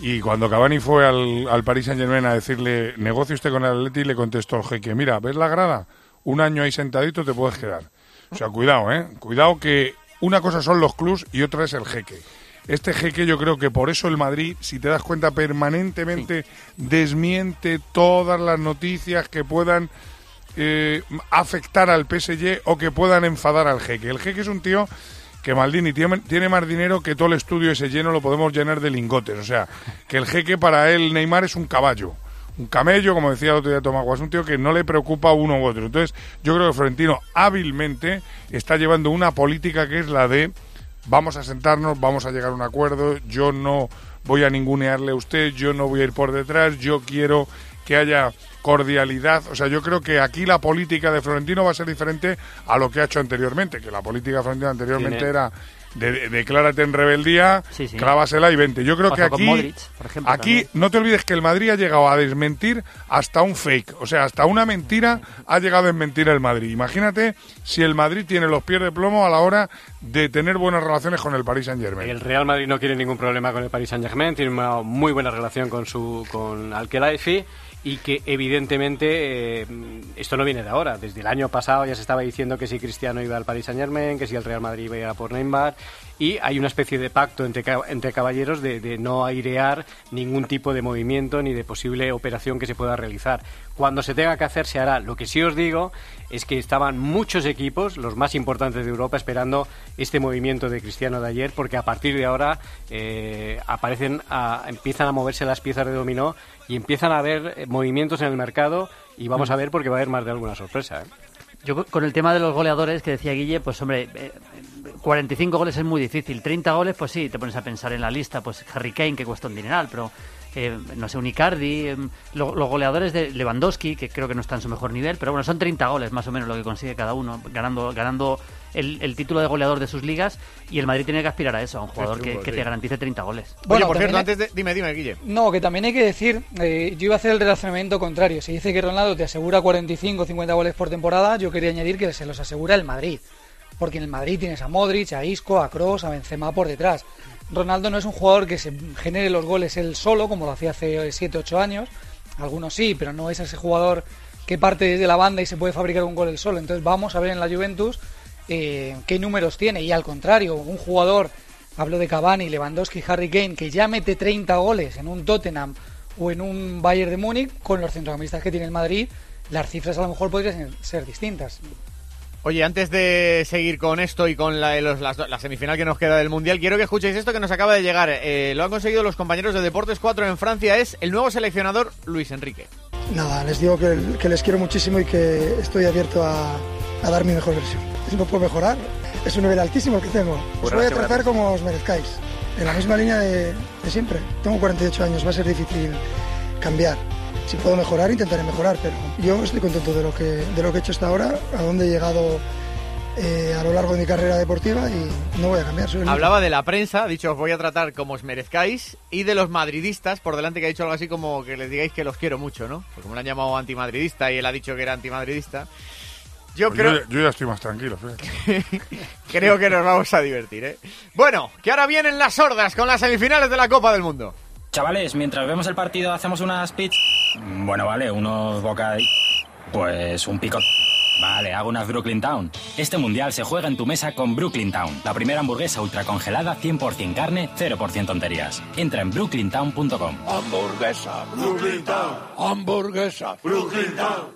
Y cuando Cavani fue al, al Paris Saint Germain a decirle, negocie usted con el Atleti, le contestó el jeque, mira, ¿ves la grada? Un año ahí sentadito te puedes quedar. O sea, cuidado, ¿eh? Cuidado que una cosa son los clubs y otra es el jeque. Este jeque yo creo que por eso el Madrid, si te das cuenta, permanentemente desmiente todas las noticias que puedan eh, afectar al PSG o que puedan enfadar al jeque. El jeque es un tío que Maldini tiene, tiene, más dinero que todo el estudio ese lleno lo podemos llenar de lingotes. O sea, que el jeque para él, Neymar, es un caballo. Un camello, como decía el otro día Tomás Guas, un tío que no le preocupa uno u otro. Entonces, yo creo que Florentino hábilmente está llevando una política que es la de vamos a sentarnos, vamos a llegar a un acuerdo, yo no voy a ningunearle a usted, yo no voy a ir por detrás, yo quiero que haya cordialidad. O sea, yo creo que aquí la política de Florentino va a ser diferente a lo que ha hecho anteriormente, que la política de Florentino anteriormente Tiene- era de, de- declárate en rebeldía, Sí, sí. clávasela y vente. Yo creo que aquí, Modric, por ejemplo, aquí también. no te olvides que el Madrid ha llegado a desmentir hasta un fake, o sea, hasta una mentira ha llegado a desmentir el Madrid. Imagínate si el Madrid tiene los pies de plomo a la hora de tener buenas relaciones con el Paris Saint Germain. El Real Madrid no quiere ningún problema con el Paris Saint Germain, tiene una muy buena relación con su con Al-Khelaifi y que evidentemente eh, esto no viene de ahora. Desde el año pasado ya se estaba diciendo que si Cristiano iba al Paris Saint Germain, que si el Real Madrid iba a ir a por Neymar y hay una especie de pacto entre, entre caballeros de, no airear ningún tipo de movimiento ni de posible operación que se pueda realizar. Cuando se tenga que hacer se hará. Lo que sí os digo es que estaban muchos equipos, los más importantes de Europa, esperando este movimiento de Cristiano de ayer, porque a partir de ahora eh, aparecen, empiezan a moverse las piezas de dominó y empiezan a haber eh, movimientos en el mercado y vamos a ver porque va a haber más de alguna sorpresa. ¿eh? Yo con el tema de los goleadores que decía Guille, pues hombre, eh, 45 goles es muy difícil. 30 goles, pues sí, te pones a pensar en la lista, pues Harry Kane, que cuesta un dineral, pero eh, no sé, un Icardi, eh, lo- los goleadores de Lewandowski, que creo que no está en su mejor nivel, pero bueno, son 30 goles más o menos lo que consigue cada uno, ganando ganando el, el título de goleador de sus ligas, y el Madrid tiene que aspirar a eso, a un jugador que, trunco, que sí. te garantice 30 goles. Oye, Bueno, por cierto, antes de... Dime, dime, Guille. No, que también hay que decir, eh, yo iba a hacer el relacionamiento contrario. Se dice que Ronaldo te asegura 45 o 50 goles por temporada, yo quería añadir que se los asegura el Madrid. porque en el Madrid tienes a Modric, a Isco, a Kroos, a Benzema por detrás. Ronaldo no es un jugador que se genere los goles él solo, como lo hacía hace 7, 8 años. Algunos sí, pero no es ese jugador que parte desde la banda y se puede fabricar un gol él solo. Entonces vamos a ver en la Juventus eh, qué números tiene. Y al contrario, un jugador, hablo de Cavani, Lewandowski, Harry Kane, que ya mete 30 goles en un Tottenham o en un Bayern de Múnich, con los centrocampistas que tiene el Madrid, las cifras a lo mejor podrían ser distintas. Oye, antes de seguir con esto y con la, los- las- la semifinal que nos queda del Mundial, quiero que escuchéis esto que nos acaba de llegar. Eh, lo han conseguido los compañeros de Deportes 4 en Francia. Es el nuevo seleccionador Luis Enrique. Nada, les digo que, que les quiero muchísimo y que estoy abierto a, a dar mi mejor versión. Si puedo mejorar, es un nivel altísimo el que tengo. Os Pues voy a tratar como os merezcáis, en la misma línea de, de siempre. Tengo 48 años, va a ser difícil cambiar. Si puedo mejorar, intentaré mejorar, pero yo estoy contento de lo que, de lo que he hecho hasta ahora, a donde he llegado eh, a lo largo de mi carrera deportiva y no voy a cambiar. Hablaba de la prensa, ha dicho os voy a tratar como os merezcáis, y de los madridistas, por delante que ha dicho algo así como que les digáis que los quiero mucho, ¿no? Porque me lo han llamado antimadridista y él ha dicho que era antimadridista. Yo Pues creo, yo, yo ya estoy más tranquilo. fíjate. [laughs] creo que nos vamos a divertir, ¿eh? Bueno, que ahora vienen las sordas con las semifinales de la Copa del Mundo. Chavales, mientras vemos el partido hacemos unas pits. Bueno, vale, unos boca... Pues un pico... Vale, hago unas Brooklyn Town. Este mundial se juega en tu mesa con Brooklyn Town, la primera hamburguesa ultracongelada 100% carne, 0% tonterías. Entra en brooklyntown.com. Hamburguesa, Brooklyn Town. Hamburguesa, Brooklyn Town.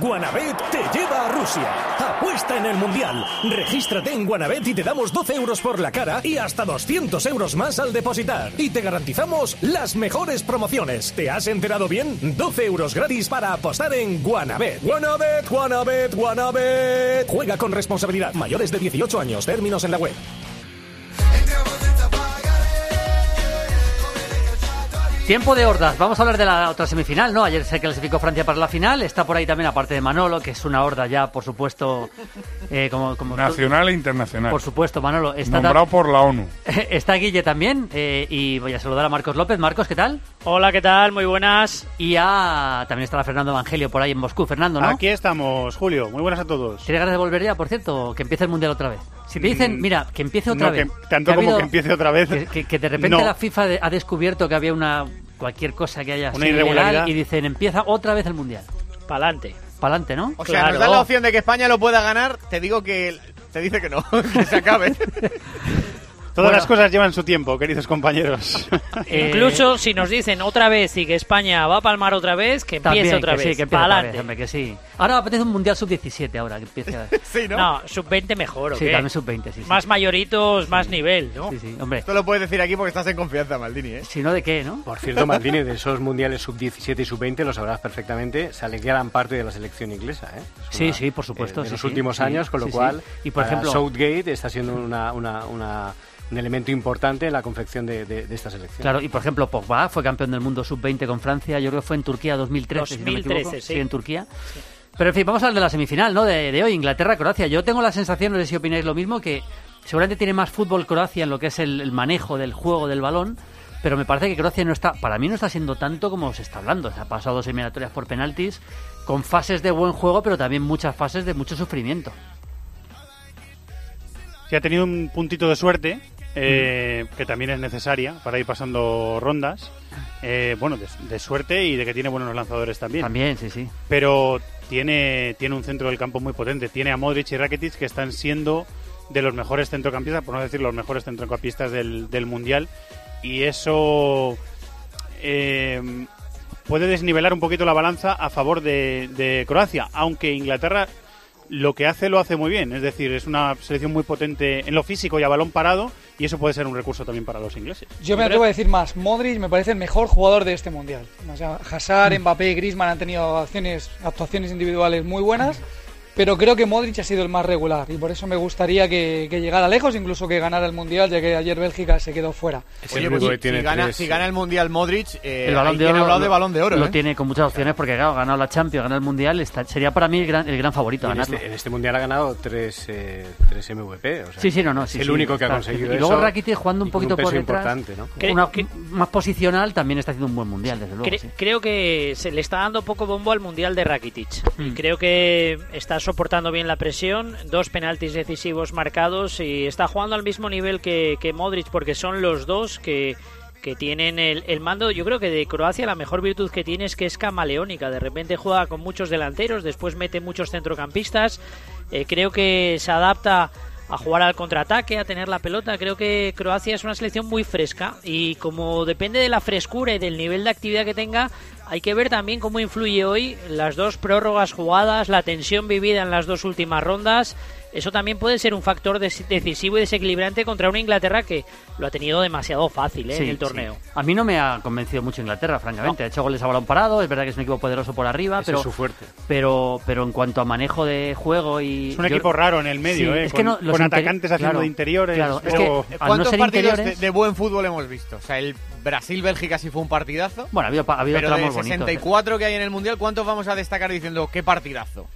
Guanabet te lleva a Rusia. Apuesta en el Mundial. Regístrate en Guanabet y te damos 12 euros por la cara y hasta 200 euros más al depositar. Y te garantizamos las mejores promociones. ¿Te has enterado bien? 12 euros gratis para apostar en Guanabet. Guanabet, Guanabet, Guanabet. Juega con responsabilidad. Mayores de 18 años. Términos en la web. Tiempo de hordas. Vamos a hablar de la otra semifinal, ¿no? Ayer se clasificó Francia para la final. Está por ahí también, aparte de Manolo, que es una horda ya, por supuesto, eh, como, como Nacional e internacional. Por supuesto, Manolo. Está, Nombrado por la ONU. [laughs] está Guille también. eh, y voy a saludar a Marcos López. Marcos, ¿qué tal? Hola, ¿qué tal? Muy buenas. Y a... también estará Fernando Evangelio por ahí en Moscú. Fernando, ¿no? Aquí estamos, Julio. Muy buenas a todos. ¿Tienes ganas de volver ya, por cierto? Que empiece el Mundial otra vez. Si te dicen, Mm, mira, que empiece otra no, vez. que- tanto como habido- que empiece otra vez. Que, de repente No. la FIFA de- ha descubierto que había una cualquier cosa que haya Una sido irregularidad. y dicen, empieza otra vez el Mundial. Pa'lante. Pa'lante, ¿no? O sea, nos da la opción de que España lo pueda ganar. Te digo que te dice que no, [laughs] que se acabe. [laughs] Todas Bueno. las cosas llevan su tiempo, queridos compañeros. [laughs] Eh, Incluso si nos dicen otra vez y que España va a palmar otra vez, que empiece También, otra que vez. sí, que empiece otra vez, hombre, que sí. Ahora apetece un Mundial Sub-17 ahora, que empiece a... [laughs] sí, ¿no? sub-20 mejor, ¿o Sí, qué? también Sub-20, sí, sí. Más mayoritos, más nivel, ¿no? Sí, sí, hombre. Esto lo puedes decir aquí porque estás en confianza, Maldini, ¿eh? Si no, ¿de qué, no? Por cierto, Maldini, de esos mundiales sub-17 y sub-20, lo sabrás perfectamente, sale gran parte de la selección inglesa. ¿eh? Es Sí, una- sí, por supuesto, eh, de sí, los sí, últimos sí, años, con lo cual, Y, por ejemplo- Southgate está siendo una, una- una- un elemento importante en la confección de, de- de esta selección. Claro, y por ejemplo, Pogba fue campeón del mundo sub-20 con Francia, yo creo que fue en Turquía 2013, si no me 2013, equivoco. sí. en Turquía. Pero en fin, vamos a hablar de la semifinal, ¿no? De, de hoy, Inglaterra-Croacia. Yo tengo la sensación, no sé si opináis lo mismo, que seguramente tiene más fútbol Croacia en lo que es el, el manejo del juego del balón, pero me parece que Croacia no está, para mí no está siendo tanto como se está hablando. Se ha pasado dos eliminatorias por penaltis, con fases de buen juego, pero también muchas fases de mucho sufrimiento. Sí, ha tenido un puntito de suerte, eh, que también es necesaria para ir pasando rondas. Eh, bueno, de, de suerte y de que tiene buenos lanzadores también. También, sí, sí. Pero tiene, tiene un centro del campo muy potente. Tiene a Modric y Rakitic que están siendo de los mejores centrocampistas, por no decir los mejores centrocampistas del, del Mundial. Y eso eh, puede desnivelar un poquito la balanza a favor de, de Croacia, aunque Inglaterra lo que hace lo hace muy bien, es decir, es una selección muy potente en lo físico y a balón parado y eso puede ser un recurso también para los ingleses. Yo me atrevo a decir más, Modric me parece el mejor jugador de este mundial. O sea, Hazard, Mbappé y Griezmann han tenido acciones, actuaciones individuales muy buenas, pero creo que Modric ha sido el más regular y por eso me gustaría que, que llegara lejos, incluso que ganara el Mundial, ya que ayer Bélgica se quedó fuera. Oye, pues, si, si gana, si gana el Mundial Modric, eh, el balón de oro ha hablado de lo- balón de oro. Lo ¿eh? tiene con muchas opciones porque, claro, ha ganado la Champions, ha ganado el Mundial. está- sería para mí el gran, el gran favorito en, ganarlo. este, en este mundial ha ganado tres, eh, tres MVP. O sea, Sí, sí, no, no. es sí, el sí, único que ha conseguido Y luego Rakitic jugando un poquito peso por detrás. importante, ¿no? Una- más posicional también está haciendo un buen mundial, desde luego. Cre- sí. Creo que se le está dando poco bombo al Mundial de Rakitic. Y Mm. creo que está soportando bien la presión, dos penaltis decisivos marcados y está jugando al mismo nivel que, que Modric porque son los dos que, que tienen el, el mando. Yo creo que de Croacia la mejor virtud que tiene es que es camaleónica. De repente juega con muchos delanteros, después mete muchos centrocampistas. Eh, creo que se adapta a jugar al contraataque, a tener la pelota. Creo que Croacia es una selección muy fresca y como depende de la frescura y del nivel de actividad que tenga, hay que ver también cómo influye hoy las dos prórrogas jugadas, la tensión vivida en las dos últimas rondas. Eso también puede ser un factor decisivo y desequilibrante contra una Inglaterra que lo ha tenido demasiado fácil ¿eh? Sí, en el sí. torneo. A mí no me ha convencido mucho Inglaterra, francamente. Ha hecho goles a balón parado, es verdad que es un equipo poderoso por arriba, pero, es su fuerte. pero pero en cuanto a manejo de juego y... Es un equipo raro en el medio, Sí, ¿eh? es con, que no- los con atacantes haciendo claro, de interiores. claro, es pero- que al no ¿Cuántos partidos de, interiores... de buen fútbol hemos visto? O sea, el Brasil-Bélgica sí fue un partidazo. Bueno, ha habido, ha habido pero de tramos bonitos. ¿eh? 64 que hay en el Mundial, ¿cuántos vamos a destacar diciendo qué partidazo?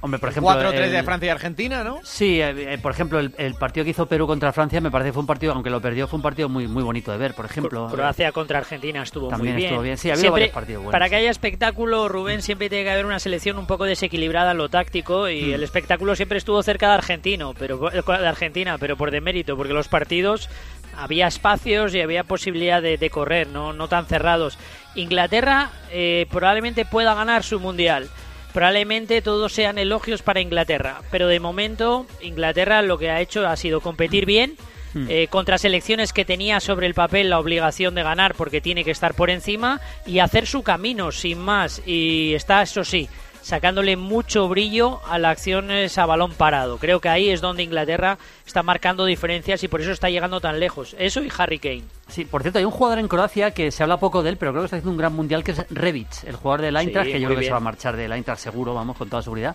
Hombre, por ejemplo... 4-3 de Francia y Argentina, ¿no? Sí, eh, eh, por ejemplo, el, el partido que hizo Perú contra Francia me parece que fue un partido, aunque lo perdió, fue un partido muy muy bonito de ver, por ejemplo. Croacia contra Argentina estuvo También muy bien. estuvo bien. Sí, ha habido Siempre- varios partidos buenos, Para que haya espectáculo, Rubén, siempre tiene que haber una selección un poco desequilibrada en lo táctico y Mm. el espectáculo siempre estuvo cerca de Argentino, pero de Argentina, pero por demérito, porque los partidos había espacios y había posibilidad de, de correr, no, no tan cerrados. Inglaterra eh, probablemente pueda ganar su mundial. Probablemente todos sean elogios para Inglaterra, pero de momento Inglaterra lo que ha hecho ha sido competir bien, Hmm. eh, contra selecciones que tenía sobre el papel la obligación de ganar porque tiene que estar por encima y hacer su camino sin más. Y está, eso sí, sacándole mucho brillo a las acciones a balón parado. Creo que ahí es donde Inglaterra está marcando diferencias y por eso está llegando tan lejos. Eso y Harry Kane. Sí, por cierto, hay un jugador en Croacia que se habla poco de él, pero creo que está haciendo un gran mundial, que es Rebic, el jugador del Eintracht, Sí, que yo creo que se va a marchar del Eintracht seguro, vamos, con toda seguridad.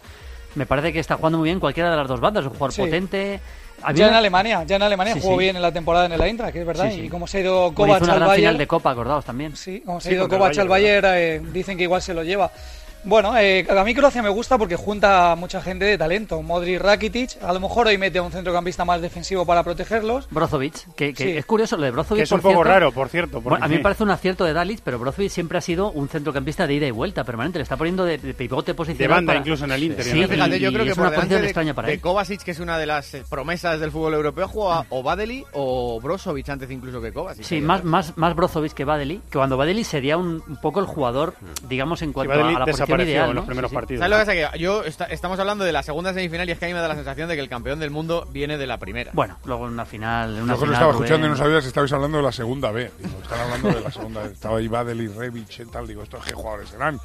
Me parece que está jugando muy bien cualquiera de las dos bandas, un jugador Sí. potente. Ya en Alemania, ya en Alemania Sí, jugó sí. bien en la temporada en el Eintracht, que es verdad. Sí, sí. Y como se ha ido Bueno, hizo Kovac una al gran final de Copa, acordaos también. Sí, como se ha ido Kovac al Bayern, Bayern, eh, dicen que igual se lo lleva. Bueno, eh, a mí Croacia me gusta porque junta a mucha gente de talento. Modric, Rakitic, a lo mejor hoy mete a un centrocampista más defensivo para protegerlos. Brozovic, que, que Sí. es curioso lo de Brozovic. que es un poco cierto. raro, por cierto. porque- Bueno, a mí me parece un acierto de Dalit, pero Brozovic siempre ha sido un centrocampista de ida y vuelta permanente. Le está poniendo de, de pivote posicional. De banda para- incluso en el Inter. Sí, Fíjate, yo creo que es por una posición de, extraña para de él. Kovacic, que es una de las eh, promesas del fútbol europeo, juega o Badeli o Brozovic antes incluso que Kovacic. Sí, más, atrás. más, más Brozovic que Badeli, que cuando Badeli sería un, un poco el jugador, digamos, en cuanto a, la posición desapareció ideal. en los ¿no? primeros Sí, sí. partidos. ¿Sabes lo que pasa? Que yo está- estamos hablando de la segunda semifinal y es que a mí me da la sensación de que el campeón del mundo viene de la primera. Bueno, luego en una final. En una Yo que lo final, estaba Rubén, escuchando y no sabía si estabais hablando de la segunda B. Digo, están hablando de la segunda B. Estaba ahí Badeli, Rebic y tal. Digo, ¿estos qué jugadores serán?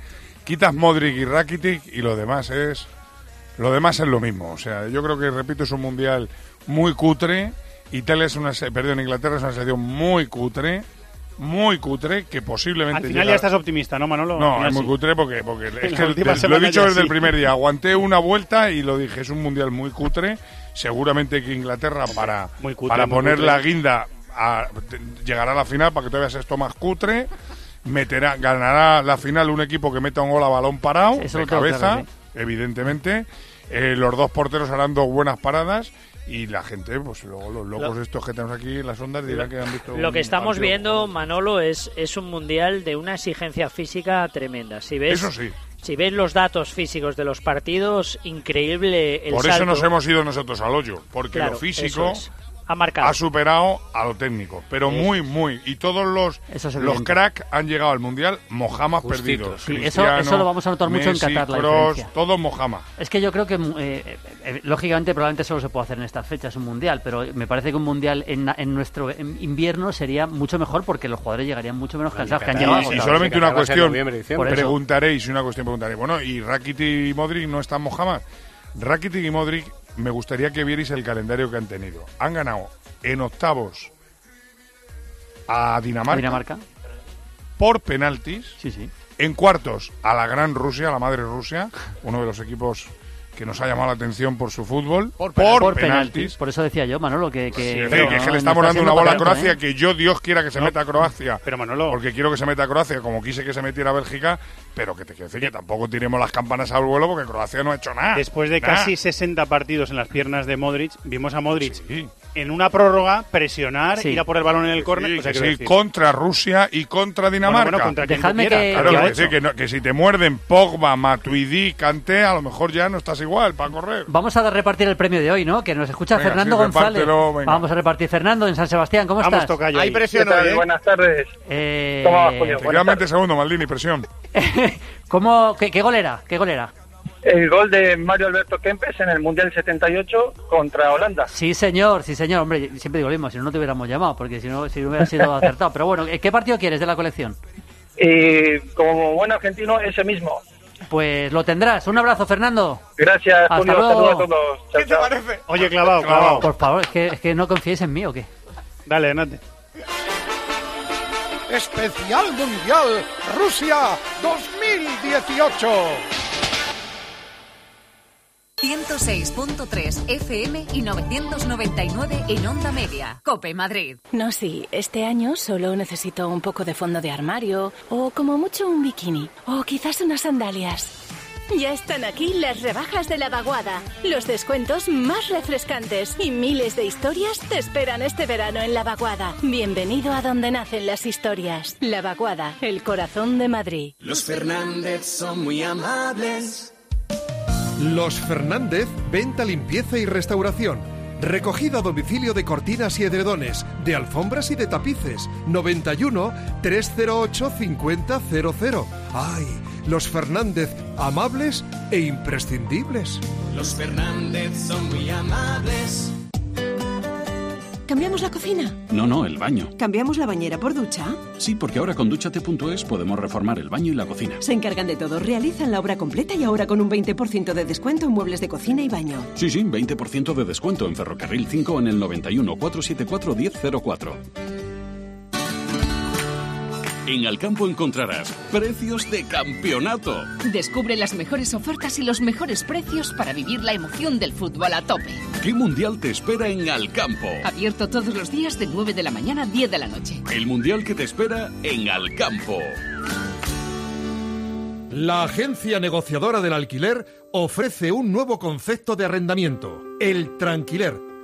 Quitas Modric y Rakitic y lo demás es... Lo demás es lo mismo. O sea, yo creo que, repito, es un mundial muy cutre. Italia es una... Perdón, Inglaterra es una selección muy cutre. Muy cutre, que posiblemente... Al final ya estás optimista, ¿no, Manolo? No, es muy sí. cutre porque, porque [laughs] es que lo he dicho desde el sí. primer día. Aguanté una vuelta y lo dije, es un mundial muy cutre. Seguramente que Inglaterra para, Muy cutre, para muy poner cutre. la guinda a- te- llegará a la final para que todavía sea esto más cutre. Meterá, ganará la final un equipo que meta un gol a balón parado, Eso de cabeza, claro, evidentemente. Eh, los dos porteros harán dos buenas paradas y la gente, pues luego los locos Lo- estos que tenemos aquí en las ondas dirán que han visto Lo que estamos partido. viendo, Manolo, es, es un mundial de una exigencia física tremenda. Si ves, Eso sí. Si ves los datos físicos de los partidos, increíble el Por eso nos hemos ido nosotros al hoyo, porque Claro, lo físico eso es. Ha marcado. ha superado a lo técnico, pero muy, muy. Y todos los, Eso es los crack han llegado al Mundial Justitos. perdidos. Sí, eso- eso lo vamos a notar mucho en Qatar, la diferencia. todos Mohamed. Es que yo creo que, eh, eh, eh, lógicamente, probablemente solo se puede hacer en estas fechas un mundial, pero me parece que un mundial en, en nuestro invierno sería mucho mejor porque los jugadores llegarían mucho menos cansados que han Y, llegado. y agotados. solamente una cuestión, preguntaréis, una cuestión preguntaréis. Bueno, ¿y Rakitic y Modric no están Mohamed? Rakitic y Modric, me gustaría que vierais el calendario que han tenido. Han ganado en octavos a Dinamarca, Dinamarca. por penaltis. Sí, sí. En cuartos, a la gran Rusia, la madre Rusia, uno de los equipos que nos ha llamado la atención por su fútbol, por, Por penaltis. penaltis. Por eso decía yo, Manolo, que... que, Sí, que, es que le estamos no dando una bola a Croacia ¿eh? que yo, Dios quiera que se No. meta a Croacia. Pero Manolo. Porque quiero que se meta a Croacia como quise que se metiera a Bélgica, pero que te quiero decir que tampoco tiremos las campanas al vuelo porque Croacia no ha hecho nada. Después de Nada. casi 60 partidos en las piernas de Modric, vimos a Modric en una prórroga presionar, Sí. ir a por el balón en el córner. Sí, o sea, sí, contra Rusia y contra Dinamarca. bueno, contra quien Dejadme tú quieras, que- Claro, que que, no- que si te muerden Pogba, Matuidi, Kanté, a lo mejor ya no estás igual para correr. Vamos a repartir el premio de hoy, ¿no? Que nos escucha Venga, Fernando sí, González. venga. Vamos a repartir. Fernando, en San Sebastián, ¿cómo Vamos, estás? Hay ahí. presión ¿eh? Buenas tardes. Eh, ¿Cómo vas, Julio? Efectivamente, segundo, Maldini, presión. [laughs] ¿cómo, qué, qué golera? ¿Qué golera? El gol de Mario Alberto Kempes en el Mundial 78 contra Holanda. Sí, señor, sí, señor. Hombre, siempre digo lo mismo, si no, no te hubiéramos llamado, porque si no, si no hubiera sido acertado. Pero bueno, ¿qué partido quieres de la colección? Y como buen argentino, ese mismo. Pues lo tendrás. Un abrazo, Fernando. Gracias, Hasta Julio. luego. Saludos a todos. Chao, chao. Oye, clavado, clavado. Por favor, es que, es que no confíes en mí o qué. Dale, Nate. Especial Mundial Rusia 2018. 106.3 FM y 999 en onda media. Cope Madrid. No, sí, este año solo necesito un poco de fondo de armario o como mucho un bikini o quizás unas sandalias. Ya están aquí las rebajas de la vaguada, los descuentos más refrescantes y miles de historias te esperan este verano en la vaguada. Bienvenido a donde nacen las historias. La vaguada, el corazón de Madrid. Los Fernández son muy amables. Los Fernández, venta, limpieza y restauración. Recogida a domicilio de cortinas y edredones, de alfombras y de tapices. 91 308 5000. ¡Ay! Los Fernández, amables e imprescindibles. Los Fernández son muy amables. ¿Cambiamos la cocina? No, no, el baño. ¿Cambiamos la bañera por ducha? Sí, porque ahora con duchate.es podemos reformar el baño y la cocina. Se encargan de todo, realizan la obra completa y ahora con un 20% de descuento en muebles de cocina y baño. Sí, sí, 20% de descuento en Ferrocarril 5 en el 91 474 1004. En Alcampo encontrarás precios de campeonato. Descubre las mejores ofertas y los mejores precios para vivir la emoción del fútbol a tope. ¿Qué mundial te espera en Alcampo? Abierto todos los días de 9 de la mañana a 10 de la noche. El mundial que te espera en Alcampo. La agencia negociadora del alquiler ofrece un nuevo concepto de arrendamiento, el tranquiler,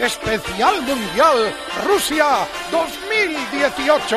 Especial Mundial Rusia 2018.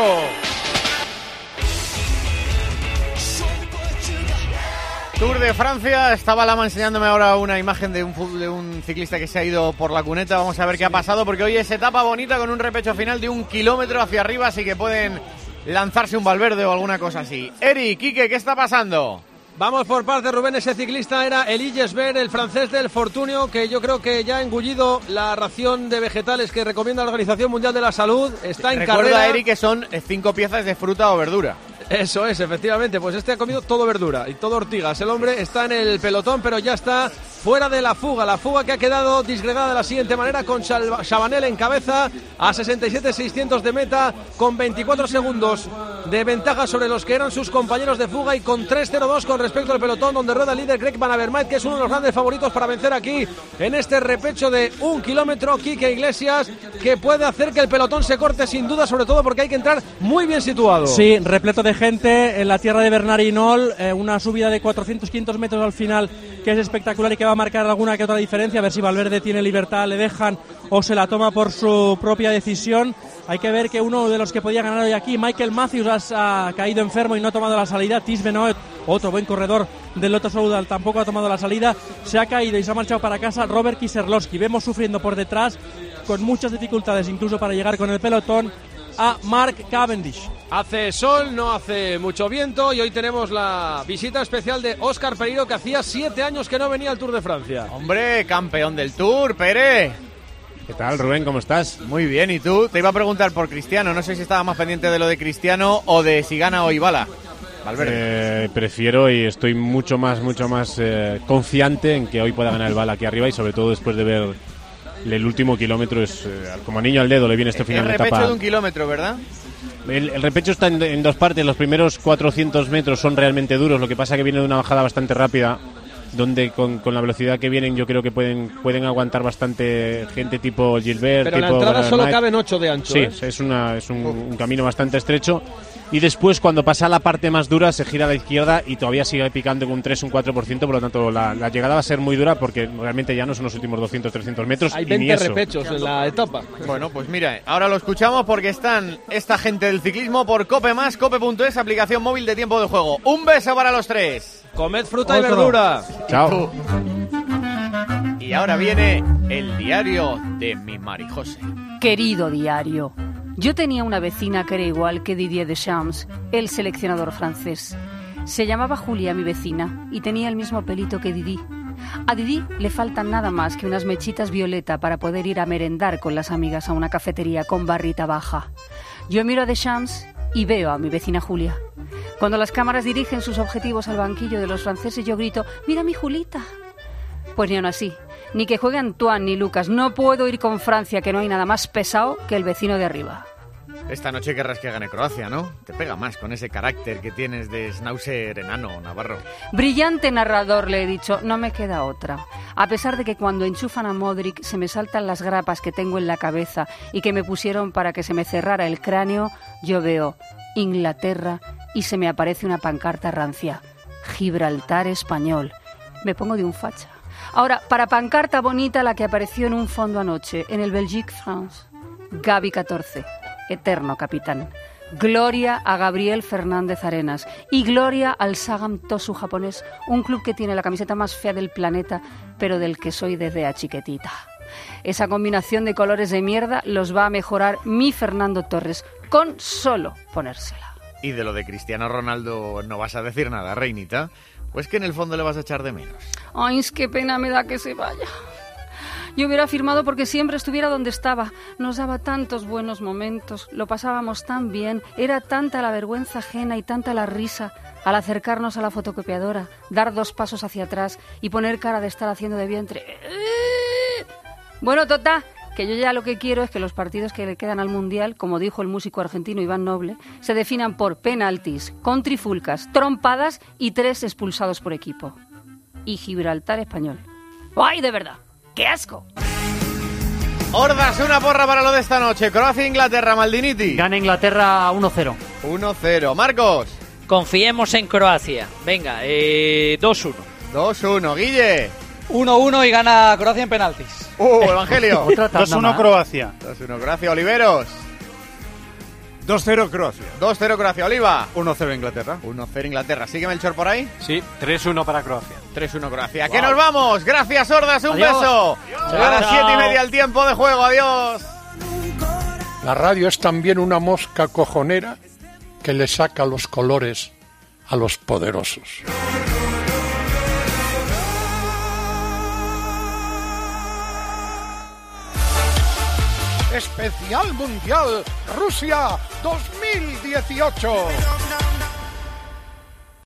Tour de Francia, estaba Lama enseñándome ahora una imagen de un, de un ciclista que se ha ido por la cuneta. Vamos a ver qué ha pasado, porque hoy es etapa bonita con un repecho final de un kilómetro hacia arriba, así que pueden lanzarse un Valverde o alguna cosa así. Eri, Quique, ¿qué está pasando? Vamos por parte, Rubén, ese ciclista era Eliges Ver, el francés del Fortunio, que yo creo que ya ha engullido la ración de vegetales que recomienda la Organización Mundial de la Salud. Está en Recuerda, carrera. Eri, que son cinco piezas de fruta o verdura. Eso es, efectivamente. Pues este ha comido todo verdura y todo ortigas. El hombre está en el pelotón, pero ya está fuera de la fuga. La fuga que ha quedado disgregada de la siguiente manera con Chabanel en cabeza a 67-600 de meta, con 24 segundos de ventaja sobre los que eran sus compañeros de fuga y con 3-0-2 con respecto al pelotón, donde rueda el líder Greg Van Avermaet, que es uno de los grandes favoritos para vencer aquí en este repecho de un kilómetro. Quique Iglesias, que puede hacer que el pelotón se corte sin duda, sobre todo porque hay que entrar muy bien situado. Sí, repleto de gente en la tierra de Bernarinol, eh, una subida de 400-500 metros al final que es espectacular y que va a marcar alguna que otra diferencia, a ver si Valverde tiene libertad, le dejan o se la toma por su propia decisión. Hay que ver que uno de los que podía ganar hoy aquí, Michael Matthews, ha, caído enfermo y no ha tomado la salida. Tis Benoit, otro buen corredor del Lotto Soudal, tampoco ha tomado la salida. Se ha caído y se ha marchado para casa Robert Kiserlowski. Vemos sufriendo por detrás, con muchas dificultades incluso para llegar con el pelotón a Mark Cavendish. Hace sol, no hace mucho viento y hoy tenemos la visita especial de Óscar Pereiro que hacía siete años que no venía al Tour de Francia. Hombre, campeón del Tour, Pere. ¿Qué tal, Rubén? ¿Cómo estás? Muy bien, ¿y tú? Te iba a preguntar por Cristiano, no sé si estaba más pendiente de lo de Cristiano o de si gana o Ibala. Valverde. Eh, prefiero y estoy mucho más, mucho más eh, confiante en que hoy pueda ganar el bala aquí arriba y sobre todo después de ver el último kilómetro es eh, como anillo al dedo le viene este final el de etapa. de un kilómetro, ¿verdad? El, el repecho está en, en dos partes. Los primeros 400 metros son realmente duros. Lo que pasa que viene de una bajada bastante rápida, donde con, con la velocidad que vienen yo creo que pueden pueden aguantar bastante gente tipo Gilbert. Pero la tipo entrada Bernard solo Knight. caben 8 de ancho. Sí, ¿eh? es, una, es un, un camino bastante estrecho. Y después, cuando pasa la parte más dura, se gira a la izquierda y todavía sigue picando con un 3 un 4%. Por lo tanto, la, la llegada va a ser muy dura porque realmente ya no son los últimos 200, 300 metros. Hay y ni 20 eso. repechos en la etapa. Bueno, pues mira, ahora lo escuchamos porque están esta gente del ciclismo por Cope Más, cope.es, aplicación móvil de tiempo de juego. Un beso para los tres. Comed fruta y verdura. Chao. Y ahora viene el diario de mi Marijose. Querido diario, yo tenía una vecina que era igual que Didier Deschamps, el seleccionador francés. Se llamaba Julia, mi vecina, y tenía el mismo pelito que Didi. A Didi le faltan nada más que unas mechitas violeta para poder ir a merendar con las amigas a una cafetería con barrita baja. Yo miro a Deschamps y veo a mi vecina Julia. Cuando las cámaras dirigen sus objetivos al banquillo de los franceses, yo grito, mira mi Julita. Pues ni aún así, ni que juegue Antoine ni Lucas, no puedo ir con Francia, que no hay nada más pesado que el vecino de arriba. Esta noche querrás que gane Croacia, ¿no? Te pega más con ese carácter que tienes de schnauzer enano, Navarro. Brillante narrador, le he dicho, no me queda otra. A pesar de que cuando enchufan a Modric se me saltan las grapas que tengo en la cabeza y que me pusieron para que se me cerrara el cráneo, yo veo Inglaterra y se me aparece una pancarta rancia. Gibraltar español. Me pongo de un facha. Ahora, para pancarta bonita la que apareció en un fondo anoche, en el Belgique France. Gaby 14, eterno capitán. Gloria a Gabriel Fernández Arenas y gloria al Sagam Tosu japonés, un club que tiene la camiseta más fea del planeta, pero del que soy desde a chiquetita. Esa combinación de colores de mierda los va a mejorar mi Fernando Torres con solo ponérsela. Y de lo de Cristiano Ronaldo no vas a decir nada, Reinita. Pues que en el fondo le vas a echar de menos. Ay, es qué pena me da que se vaya. Yo hubiera firmado porque siempre estuviera donde estaba. Nos daba tantos buenos momentos, lo pasábamos tan bien, era tanta la vergüenza ajena y tanta la risa al acercarnos a la fotocopiadora, dar dos pasos hacia atrás y poner cara de estar haciendo de vientre. Bueno, Tota, que yo ya lo que quiero es que los partidos que le quedan al Mundial, como dijo el músico argentino Iván Noble, se definan por penaltis, con trifulcas, trompadas y tres expulsados por equipo. Y Gibraltar español. ¡Ay, de verdad! ¡Qué asco! Hordas, una porra para lo de esta noche. Croacia-Inglaterra, Maldiniti. Gana Inglaterra 1-0. 1-0. Marcos. Confiemos en Croacia. Venga, eh, 2-1. 2-1. Guille. 1-1 y gana Croacia en penaltis. Uh, Evangelio. [laughs] Otra tanda 2-1 más. Croacia. 2-1 Croacia. Oliveros. 2-0 Croacia. 2-0 Croacia. Oliva. 1-0 Inglaterra. 1-0 Inglaterra. ¿Sigue Melchor por ahí? Sí, 3-1 para Croacia. 3-1 Croacia. ¡Que nos vamos! Gracias, Hordas. Un Adiós. beso. A las Chao. 7 y media el tiempo de juego. Adiós. La radio es también una mosca cojonera que le saca los colores a los poderosos. Especial Mundial Rusia 2018.